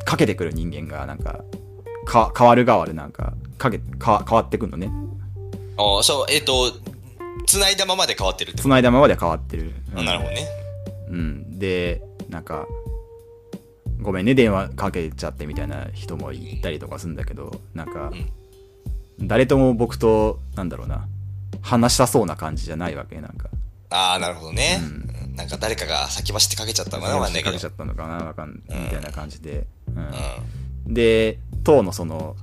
かけてくる人間が、なんか、か変わる変わる、なんか、かけ、か変わってくるのね。ああ、そう、えっ、と、繋いだままで変わってるってこ繋いだままで変わってる。と、なるほどね。うん、でなんかごめんね電話かけちゃってみたいな人もいたりとかするんだけどなんか、誰とも僕となんだろうな話したそうな感じじゃないわけなんかああ、なるほどね、うんなんか誰かが先走ってかけちゃったのかなわかんないけど。かけちゃったのかなわかんみたいな感じで、うんうん。で当のその、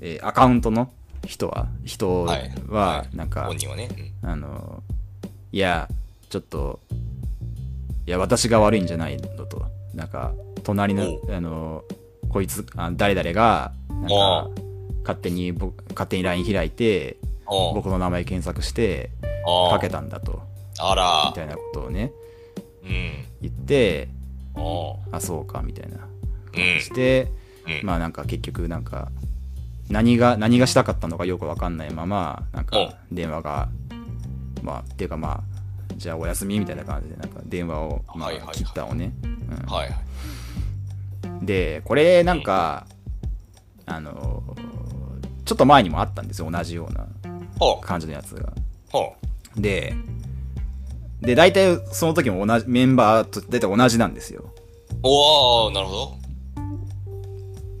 えーアカウントの人は人は、なんか、本人はね。うんあの、いや、ちょっと、いや、私が悪いんじゃないのと。なんか、隣のお、あの、こいつ、あ誰々が、なんおか、勝手に、僕勝手に LINE 開いて、僕の名前検索して、かけたんだと。あらみたいなことをね、うん。言って、あ、そうか、みたいな。うん。して、うんまあなんか結局なんか、何が、何がしたかったのかよくわかんないまま、なんか電話が、まあ、っていうかまあ、じゃあお休みみたいな感じで、なんか電話を、まあ切ったをね。はいはい。うんで、これなんか、あのー、ちょっと前にもあったんですよ、同じような。感じのやつが。ほで、で、大体その時も同じ、メンバーと大体同じなんですよ。う。おおなるほど。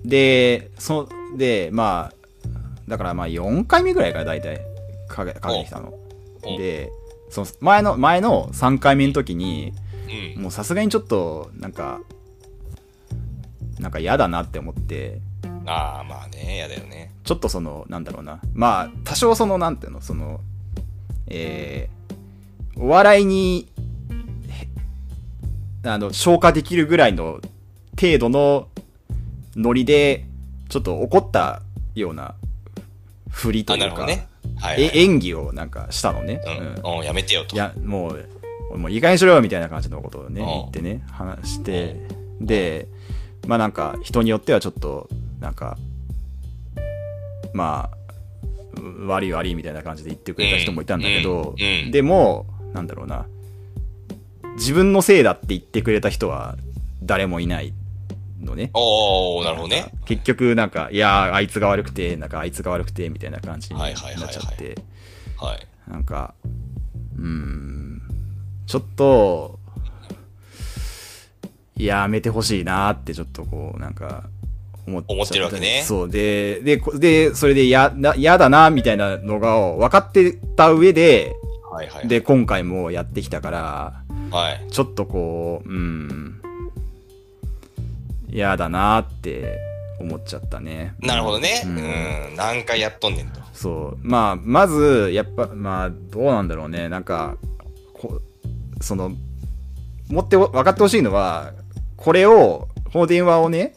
で、そで、まあ、だからまあ4回目ぐらいから大体かけかけてきたの。おで、その前の、前の3回目の時に、うん。もうさすがにちょっと、なんか、なんか嫌だなって思って、ああ、まあね、やだよね。ちょっとその、なんだろうな。まあ、多少その、なんていうの、その、えー、お笑いに、へあの、消化できるぐらいの程度のノリで、ちょっと怒ったような振りとあ、いうか、ね。はい、はい。え演技をなんかしたのね。うん。うん、やめてよと。いや、もう、もういい加減にしろよみたいな感じのことをね、うん言ってね、話して、で、まあなんか、人によってはちょっと、なんか、まあ、う悪い悪いみたいな感じで言ってくれた人もいたんだけど、うんうんでも、なんだろうな、自分のせいだって言ってくれた人は誰もいないのね。おおなるほどね。結局なんか、いやー、あいつが悪くて、なんかあいつが悪くて、みたいな感じになっちゃはいはいはいはって、はい。なんか、うーん、ちょっと、やめてほしいなってちょっとこう、なんか、思っ思ってるわけねそう。で、で、こで、それでや、な嫌だな、みたいなのが分かってた上で、はいはい。で、今回もやってきたから、はい。ちょっとこう、うん、嫌だなって思っちゃったね。なるほどね。ううんん。何回やっとんねんと。そう。まあ、まず、やっぱ、まあ、どうなんだろうね。なんか、こその、持って分かってほしいのは、これを、この電話をね、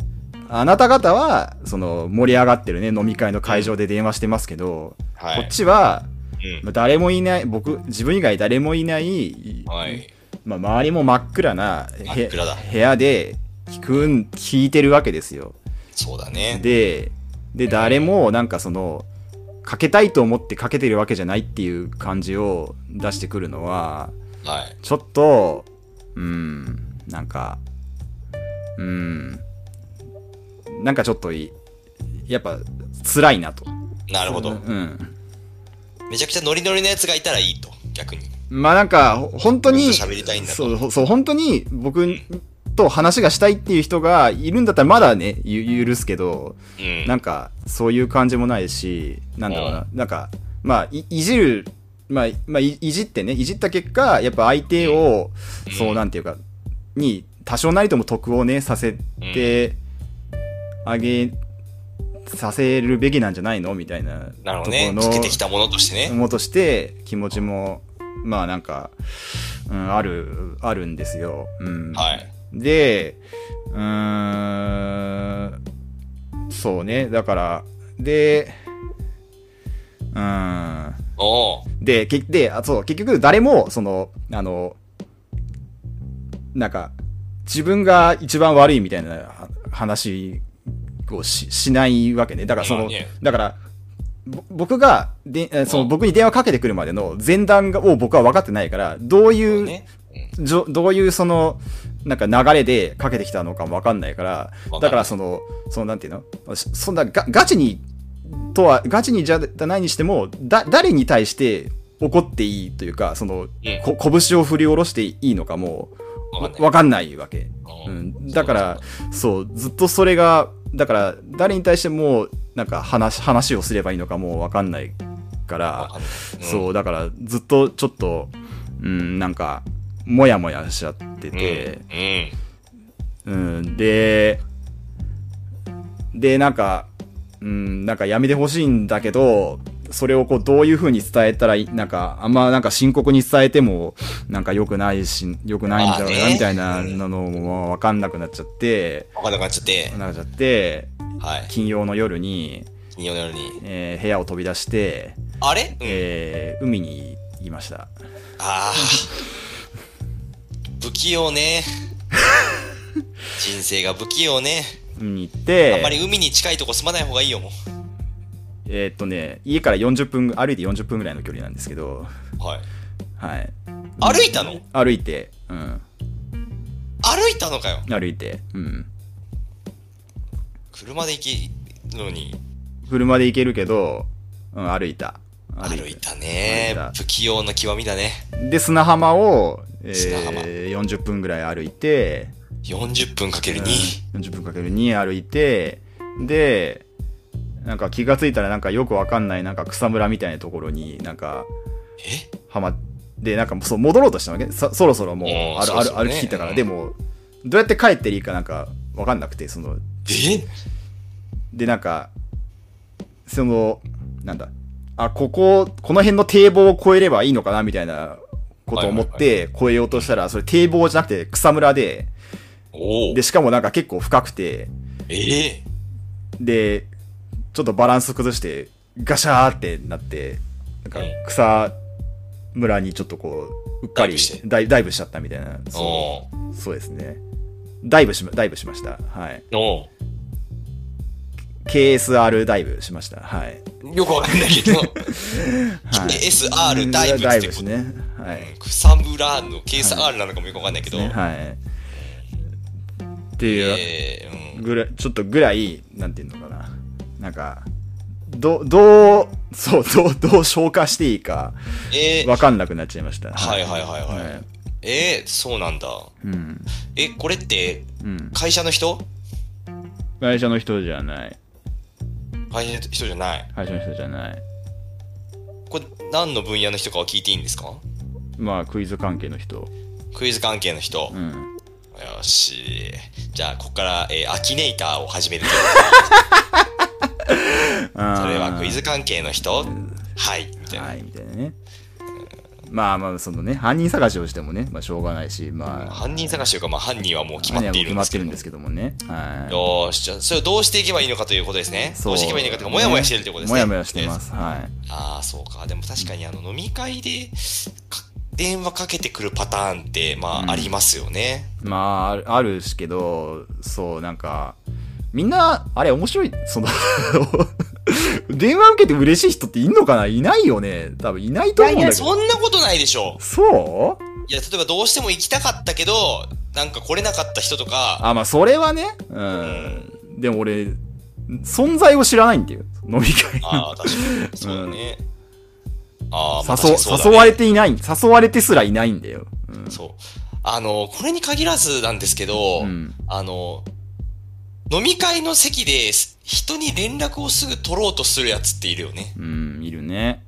あなた方は、その、盛り上がってるね、飲み会の会場で電話してますけど、はい。こっちは、うん。まあ誰もいない、僕、自分以外誰もいない、はい。まあ、周りも真っ暗な暗だ部屋で聞くん、聞いてるわけですよ。そうだね。で、で、誰もなんかその、かけたいと思ってかけてるわけじゃないっていう感じを出してくるのは、はい。ちょっと、うーん、なんか、うーん、なんかちょっとい、やっぱ辛いなと。なるほど。うん。めちゃくちゃノリノリのやつがいたらいいと。逆に。まあなんか、ほ本当に、喋りたいんだとそう、ほそう、本当に僕と話がしたいっていう人がいるんだったらまだね、ゆ許すけど、うん。なんか、そういう感じもないし、なんだろうな、なんか、まあ、いいじる、まあ、まあ、いいじってね、いじった結果、やっぱ相手を、うんそう、なんていうか、に、多少なりとも得をね、させてあげ、させるべきなんじゃないの？みたいななるほどね。ところのかけてきたものとしてね。ものとして、気持ちも、まあなんか、うん、ある、あるんですよ。うん。はい。で、うーん、そうね、だから、で、うーん、で、けで、あ、そう、結局誰も、その、あの、なんか、自分が一番悪いみたいなは話をししないわけね。だからその、だから、ぼ僕が、で、えそのうん。僕に電話かけてくるまでの前段がを僕は分かってないから、どういう、ね。じょどういうその、なんか流れでかけてきたのかもわかんないからだからその、そのなんていうの？そそんなガガチに、とは、ガチにじゃないにしても、だ、誰に対して怒っていいというか、その、うんこ拳を振り下ろしていいのかも、わかんない。わけ。ううんん。だから、そう、ずっとそれが、だから、誰に対しても、なんか話、話をすればいいのかもわかんないから、そう、だから、ずっとちょっと、うん、なんか、もやもやしちゃってて、うん。で、で、なんか、うん、なんかやめてほしいんだけど、それをこう、どういう風に伝えたらいい、なんか、あんまなんか深刻に伝えても、なんか良くないし、良くないんだろうな、みたいなのもわかんなくなっちゃって、わかんなくなっちゃって。なっちゃって、はい。金曜の夜に、金曜の夜に。えー部屋を飛び出して、あれ？うん。えー海に行きました。ああ。不器用ね。人生が不器用ね。海に行って、あんまり海に近いとこ住まない方がいいよ、もえーっとね、家から40分、歩いて40分ぐらいの距離なんですけど、う。はい。はい。歩いたの？歩いて、うん。歩いたのかよ。歩いて、うん。車で行きのに、車で行けるけど、うん、歩いた。歩いたね。不器用の極みだね。で、砂浜を、えー、40分ぐらい歩いて、40分かける2。40分かける2歩いて、で、なんか気がついたらなんかよくわかんないなんか草むらみたいなところになんかえ？はまで、なんかそう戻ろうとしたわけ？そそろそろもううん歩そうそうね。歩歩き切ったから、うん。でも、どうやって帰っていいかなんかわかんなくて、その、え？で、なんか、その、なんだ、あ、ここ、この辺の堤防を越えればいいのかなみたいなことを思っはいて越えようとしたら、それ堤防じゃなくて草むらで、で、しかもなんか結構深くて、ええ。で、ちょっとバランス崩して、ガシャーってなって、なんか草むらにちょっとこう、うっかりダイブして。ダイブしちゃったみたいな。そおう。そうですね。ダイブしま、ダイブしました。はい。KSR ダイブしました。はい。ーよくわかんないけど、はい KSR ダイブダイブですね。はい。草むらの KSR なのかもよくわかんないけど、ねはい。っていう、ぐらい、ちょっとぐらい、なんていうのかな。なんか、ど、どう、そう、どう、どう消化していいか、えーわかんなくなっちゃいました。はいはいはいはい。はいえー、そうなんだ。うん。え、これって、うん。会社の人？会社の人じゃない。会社の人じゃない。会社の人じゃない。これ、何の分野の人かは聞いていいんですか？まあ、クイズ関係の人。クイズ関係の人。うん。よし。じゃあ、ここから、えーアキネイターを始める それはクイズ関係の人はい。みたいな。はい、みたいなね。まあまあ、そのね、犯人探しをしてもね、まあ、しょうがないし、まあ、犯人探しというか、まあ、犯人はもう決まっているんですけどまってるんですけどもね。はい。よーし、じゃあ、それをどうしていけばいいのかということですね。そうどうしていけばいいのかというか、もやもやしてるということですね。もやもやしてます。はい。ああ、そうか。でも確かにあの飲み会でか電話かけてくるパターンって、まうんあありますよね。まあ、あるあるしけど、そう、なんか、みんな、あれ面白い、その、電話受けて嬉しい人っていんのかな？いないよね。多分いないと思うんだけど。そんなことないでしょ。そう？いや、例えばどうしても行きたかったけど、なんか来れなかった人とか、あ、まあ、それはね。うん。でも俺、存在を知らないんだよ。飲み会の。ああ、確かに。そうだね。ああ、まあね誘われていない、誘われてすらいないんだよ。うん。そう。あの、これに限らずなんですけど、うんあの、飲み会の席です人に連絡をすぐ取ろうとするやつっているよね。うん、いるね。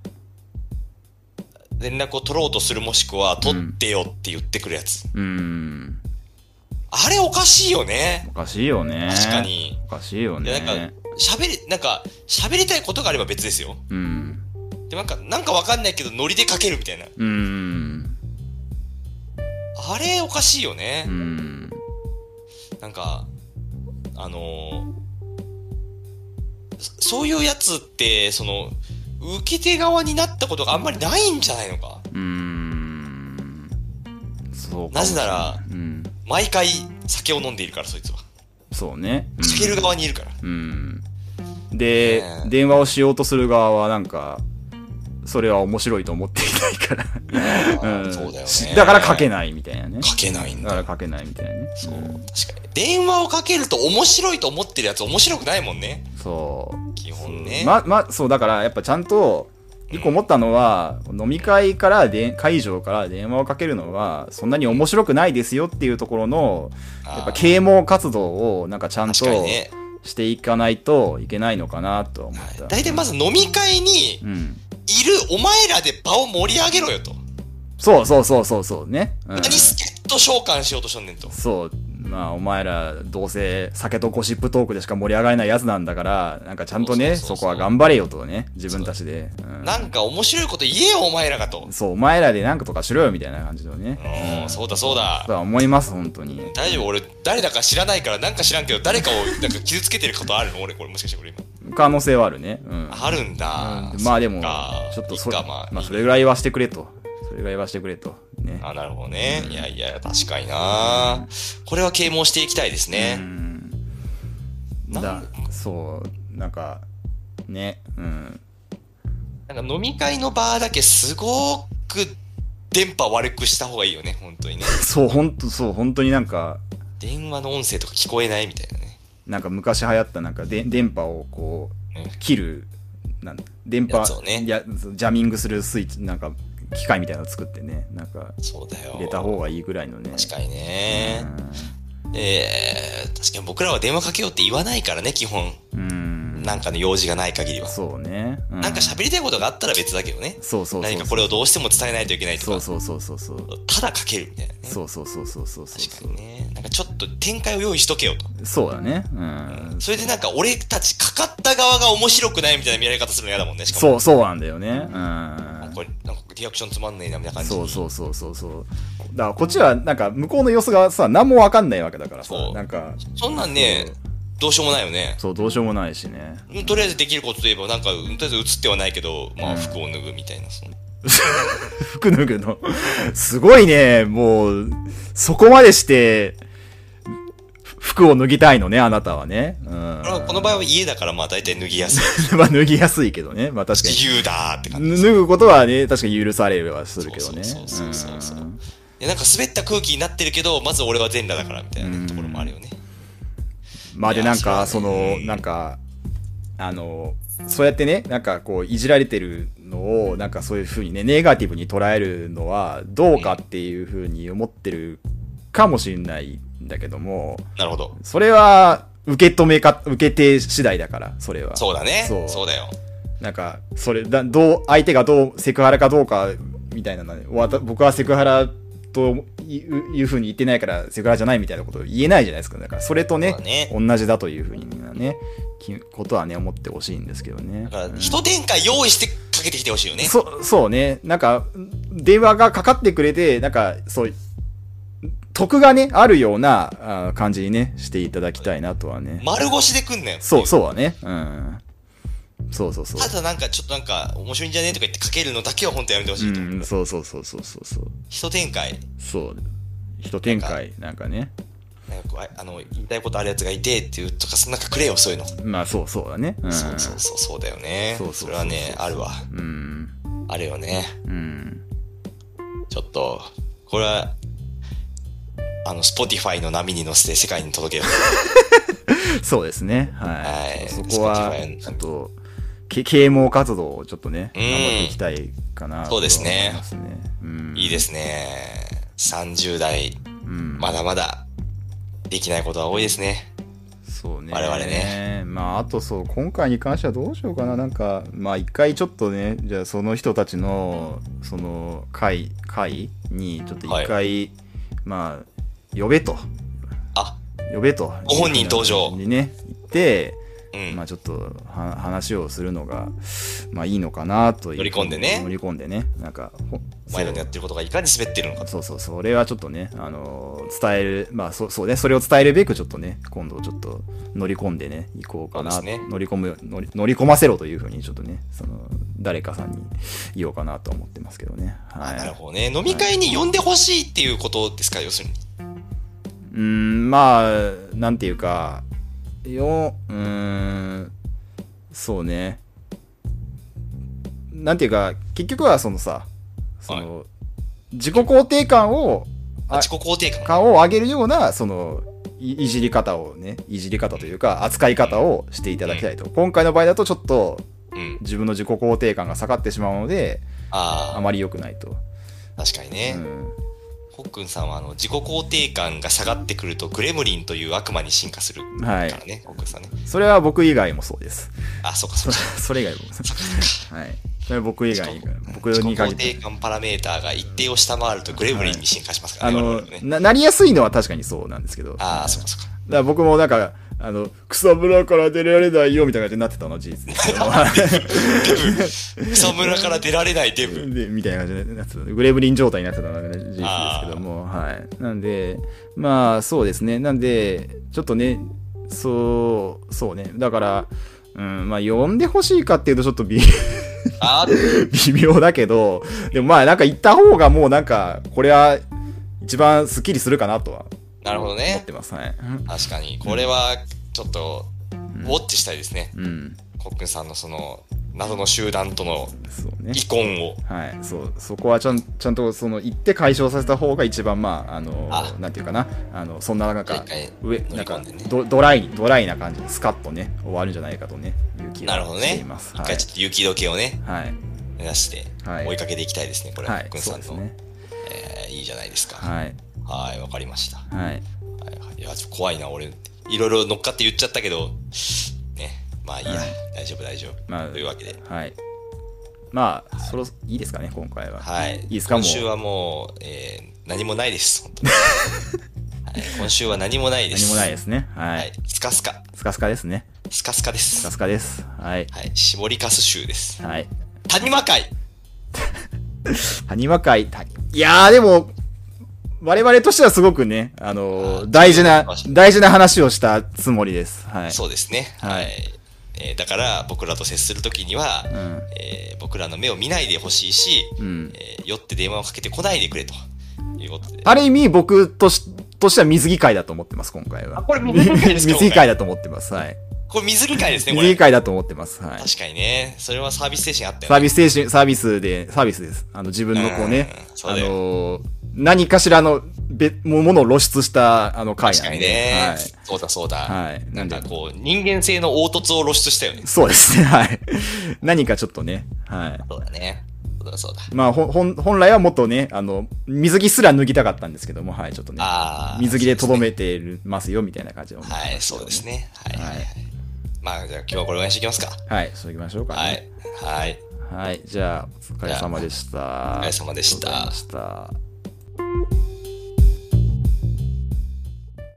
連絡を取ろうとするもしくは、取ってよって言ってくるやつ。うん。あれおかしいよねお。かしいよね。確か。に。おかしいよいや、なんねか。、喋り、なんか、喋りたいことがあれば別ですよ。うん。で、なんか、なんかわかんないけど、ノリでかけるみたいな。うん。あれおかしいよねう。ん。なんか、あのーそそういうやつって、その、受け手側になったことがあんまりないんじゃないのか？うん。そうなぜならうん。毎回酒を飲んでいるから、そいつは。そうね。うんかける側にいるから。うん。で、電話をしようとする側はなんか、それは面白いと思っていないから。んそうだよねしだからかけないみたいなね。かけないんだだからかけないみたいなね。そううん。確かに。電話をかけると面白いと思ってるやつ面白くないもんね。そう。基本ね。ま、ま、そう、だからやっぱちゃんと、一個思ったのは、飲み会からで、会場から電話をかけるのは、そんなに面白くないですよっていうところの、やっぱ啓蒙活動をなんかちゃんと。していかないといけないのかなとは思った。大体まず飲み会にうん。いるお前らで場を盛り上げろよと。そうそうそうそうそうね。うん何助っ人召喚しようとしとんねんと。そう。まあ、お前ら、どうせ酒とゴシップトークでしか盛り上がれないやつなんだから、なんかちゃんとね、そうそうそうそうそこは頑張れよとね、自分たちで。うんなんか面白いこと言えよ、お前らがと。そう、お前らでなんかとかしろよみたいな感じのね。うん、そうだそうだと。は思います、本当に。大丈夫俺、誰だか知らないから、なんか知らんけど、誰かをなんか傷つけてることあるの？俺、これもしかしてこれ今。可能性はあるね。うん。あるんだ。うんまあでもちょっとそまあ、それぐらいはしてくれと。それぐらいはしてくれと。ね。あ、なるほどね。いやいや、確かにな。これは啓蒙していきたいですうね。ん。なだ、そう、なんか、ね、うん。なんか飲み会の場だけすごく電波悪くした方がいいよね、本当にね。そう、本当そう、本当になんか、電話の音声とか聞こえないみたいなね。なんか昔流行ったなんかで電波をこううん切るなん電波ねやジャミングするスイッチなんか機械みたいなの作ってねなんかそうだよ。入れた方がいいぐらいのね確かにね。うえー、確かに僕らは電話かけようって言わないからね、基本。んうんなんかの用事がない限りは。そうね、うなんか喋りたいことがあったら別だけどね。そうそう何かこれをどうしても伝えないといけないとか。そうそうそうそうそうただかけるみたいなね。そうそうそうそうそうそう確かにね。なんかちょっと展開を用意しとけよと。そうだねうんそれでなんか俺たちかかった側が面白くないみたいな見られ方するの嫌だもんね。しかも。そうそうなんだよねうんこれ、なんかリアクションつまんねえなみたいな感じに。そうそうそうそうそうだからこっちはなんか向こうの様子がさ何もわかんないわけだからさそうなんかそんなんね、どうしようもないよね。そうどうしようもないしねうんとりあえずできることといえば、なんか、とりあえず映ってはないけど、まあ、服を脱ぐみたいな。その 服脱ぐの。すごいね、もう、そこまでして、服を脱ぎたいのね、あなたはね。うん。この場合は家だから、まあ、大体脱ぎやすい。まあ脱ぎやすいけどね。まあ確か自由だーって感じ。に。脱ぐことはね、確かに許されるはするけどね。そうそうそうそうそううんなんか滑った空気になってるけど、まず俺は全裸だから、みたいなね、ところもあるよね。まあでなんか、その、なんか、あの、そうやってね、なんかこう、いじられてるのを、なんかそういうふうにね、ネガティブに捉えるのは、どうかっていうふうに思ってるかもしれないんだけども、なるほど。それは、受け止めか、受け手次第だから、それは。そうだね。そそううだよ。なんか、それ、だ、どう、相手がどう、セクハラかどうか、みたいなのね、わた僕はセクハラというふうに言ってないから、セクハラじゃないみたいなことを言えないじゃないですか。だから、それとね、ね同じだというふうにね、きことはね、思ってほしいんですけどね。だからう、ん一展開用意してかけてきてほしいよね。そ、そうね。なんか、電話がかかってくれて、なんか、そう、得がね、あるようなあ感じにね、していただきたいなとはね。丸腰で来んなよ。そう、そうはね。うん。そうそうそうた。だなんか、ちょっとなんか、面白いんじゃねとか言ってかけるのだけは本当やめてほしいと。うん、そうそうそうそうそうそう。一展開。そう。一展開、なんかね。なんかこうああの、言いたいことあるやつがいてっていうとか、なんかくれよ、そういうの。まあ、そうそうだね。うん。そうそうそう、そうだよね。そうそうそれはね、あるわ。うん。あるよね。うん。ちょっと、これは、あの、 Spotify の波に乗せて世界に届けよう。そうですね。は。はいいそこはちょっと、け啓蒙活動をちょっとね、うん頑張っていきたいかなとそうですね。うん。いいですね。30代、うん。まだまだ、できないことは多いですね。そうね。我々ね。まあ、あとそう、今回に関してはどうしようかな。なんか、まあ、一回ちょっとね、じゃあその人たちの、その、会、会に、ちょっと一回、まあ、呼べと。あ、呼べと。ご本人登場にね、行って、うん。まあちょっとは話をするのが、まあいいのかなという。乗り込んでね乗り込んでね。なんか、ほお前らのやってることがいかに滑ってるのかと。そうそうそれはちょっとね、あのー伝える、まあそそうね、それを伝えるべくちょっとね、今度ちょっと乗り込んでね、行こうかな、ね乗り込む乗り、乗り込ませろというふうにちょっとね、その、誰かさんに言おうかなと思ってますけどね。はい。なるほどね。飲み会に呼んでほしいっていうことですか、要するに。うーん、まあ、なんていうか、よ、うーん、そうね。なんていうか、結局はそのさ、その、自己肯定感を、あ自己肯定感。感を上げるような、その、いいじり方をね、いじり方というか、扱い方をしていただきたいと。今回の場合だとちょっとうん。自分の自己肯定感が下がってしまうので、ああまり良くないと。あ、確かにね。うんコックンさんはあの自己肯定感が下がってくるとグレムリンという悪魔に進化するからはい。ね、コックンさんね。それは僕以外もそうです。あ、そうかそうか。それ以外も。はい。それは僕以外に、僕自己に限って。肯定感パラメーターが一定を下回るとグレムリンに進化しますからあね。我の々もね、な、なりやすいのは確かにそうなんですけど。ああ、はいそうかそうか。だから僕もなんか、あの、草むらから出られないよみたいな感じになってたのは事実ですけども。草むらから出られないデブ。で、みたいな感じになってた。グレブリン状態になってたのが事実ですけども、はい。なんで、まあ、そうですね。なんで、ちょっとね、そう、そうね。だから、うん、まあ、呼んでほしいかっていうとちょっと微あ 微妙だけど、でもまあ、なんか言った方がもうなんか、これは一番スッキリするかなとはなるほど思っね。てます。はい。確かに。これはちょっと、ウォッチしたいですね。うん。コックンさんのその、謎の集団との。遺恨を。はい、そう、そこはちゃんちゃんと、その、言って解消させた方が一番、まあ、あの、あなんていうかな、あの、そんな、なんか一回、上、乗りなんかド、ドライ、ドライな感じで、スカッとね、終わるんじゃないかとね、いう気がなるほどねしています。。一回ちょっと雪解けをね、はい。はい。目指してはい追いかけていきたいですね、これは。はいコックンさんですね。えーいいじゃないですか。はい。はい、わかりました。はい。はいはいいや、ちょっと怖いな、俺。いろいろ乗っかって言っちゃったけど、ね。まあいいや。はい大丈夫、大丈夫。まあというわけで。はい。まあ、そろ、いいですかね、今回は。はい。いいですか今週はもう、えー何もないです、本当に。はい、今週は何もないです。何もないですね。ははいい。。スカスカ。スカスカですね。スカスカです。スカスカです。はい。はい。絞りかす州です。はい。谷間会 谷間会、谷いやーでも、我々としてはすごくね、あのー大事な大事な話をしたつもりです。はい。そうですね。はいはい。えーだから、僕らと接するときには、んえー僕らの目を見ないでほしいし、うん。えー酔って電話をかけてこないでくれということで。ある意味、僕とし、としては水着会だと思ってます、今回は。これ水着会ですか？水着会だと思ってます。はい。これ水着会ですね、これ。水着会だと思ってます。はい。確かにね。それはサービス精神あったよね。サービス精神、サービスで、サービスです。あの、自分のこうねうん、そうあだよのー何かしらの、べ、ものを露出した、あの、会確かになんで。ね、はい。そうだそうだ。はいななんかこう、人間性の凹凸を露出したよね。そうですね、はい。何かちょっとね、はい。そうだね。そうだそうだ。まあ、ほん、ほん本来はもっとね、あの、水着すら脱ぎたかったんですけども、はい、ちょっとね、ああ。水着でとどめてるますよ、みたいな感じの、すね。はい、そうですね。はい。はいはいまあ、じゃあ今日はこれお願いしていきますか。はい、そういきましょうかはね。い。はい。はい。じゃあ、お疲れ様でした。お疲れ様でした。Thank you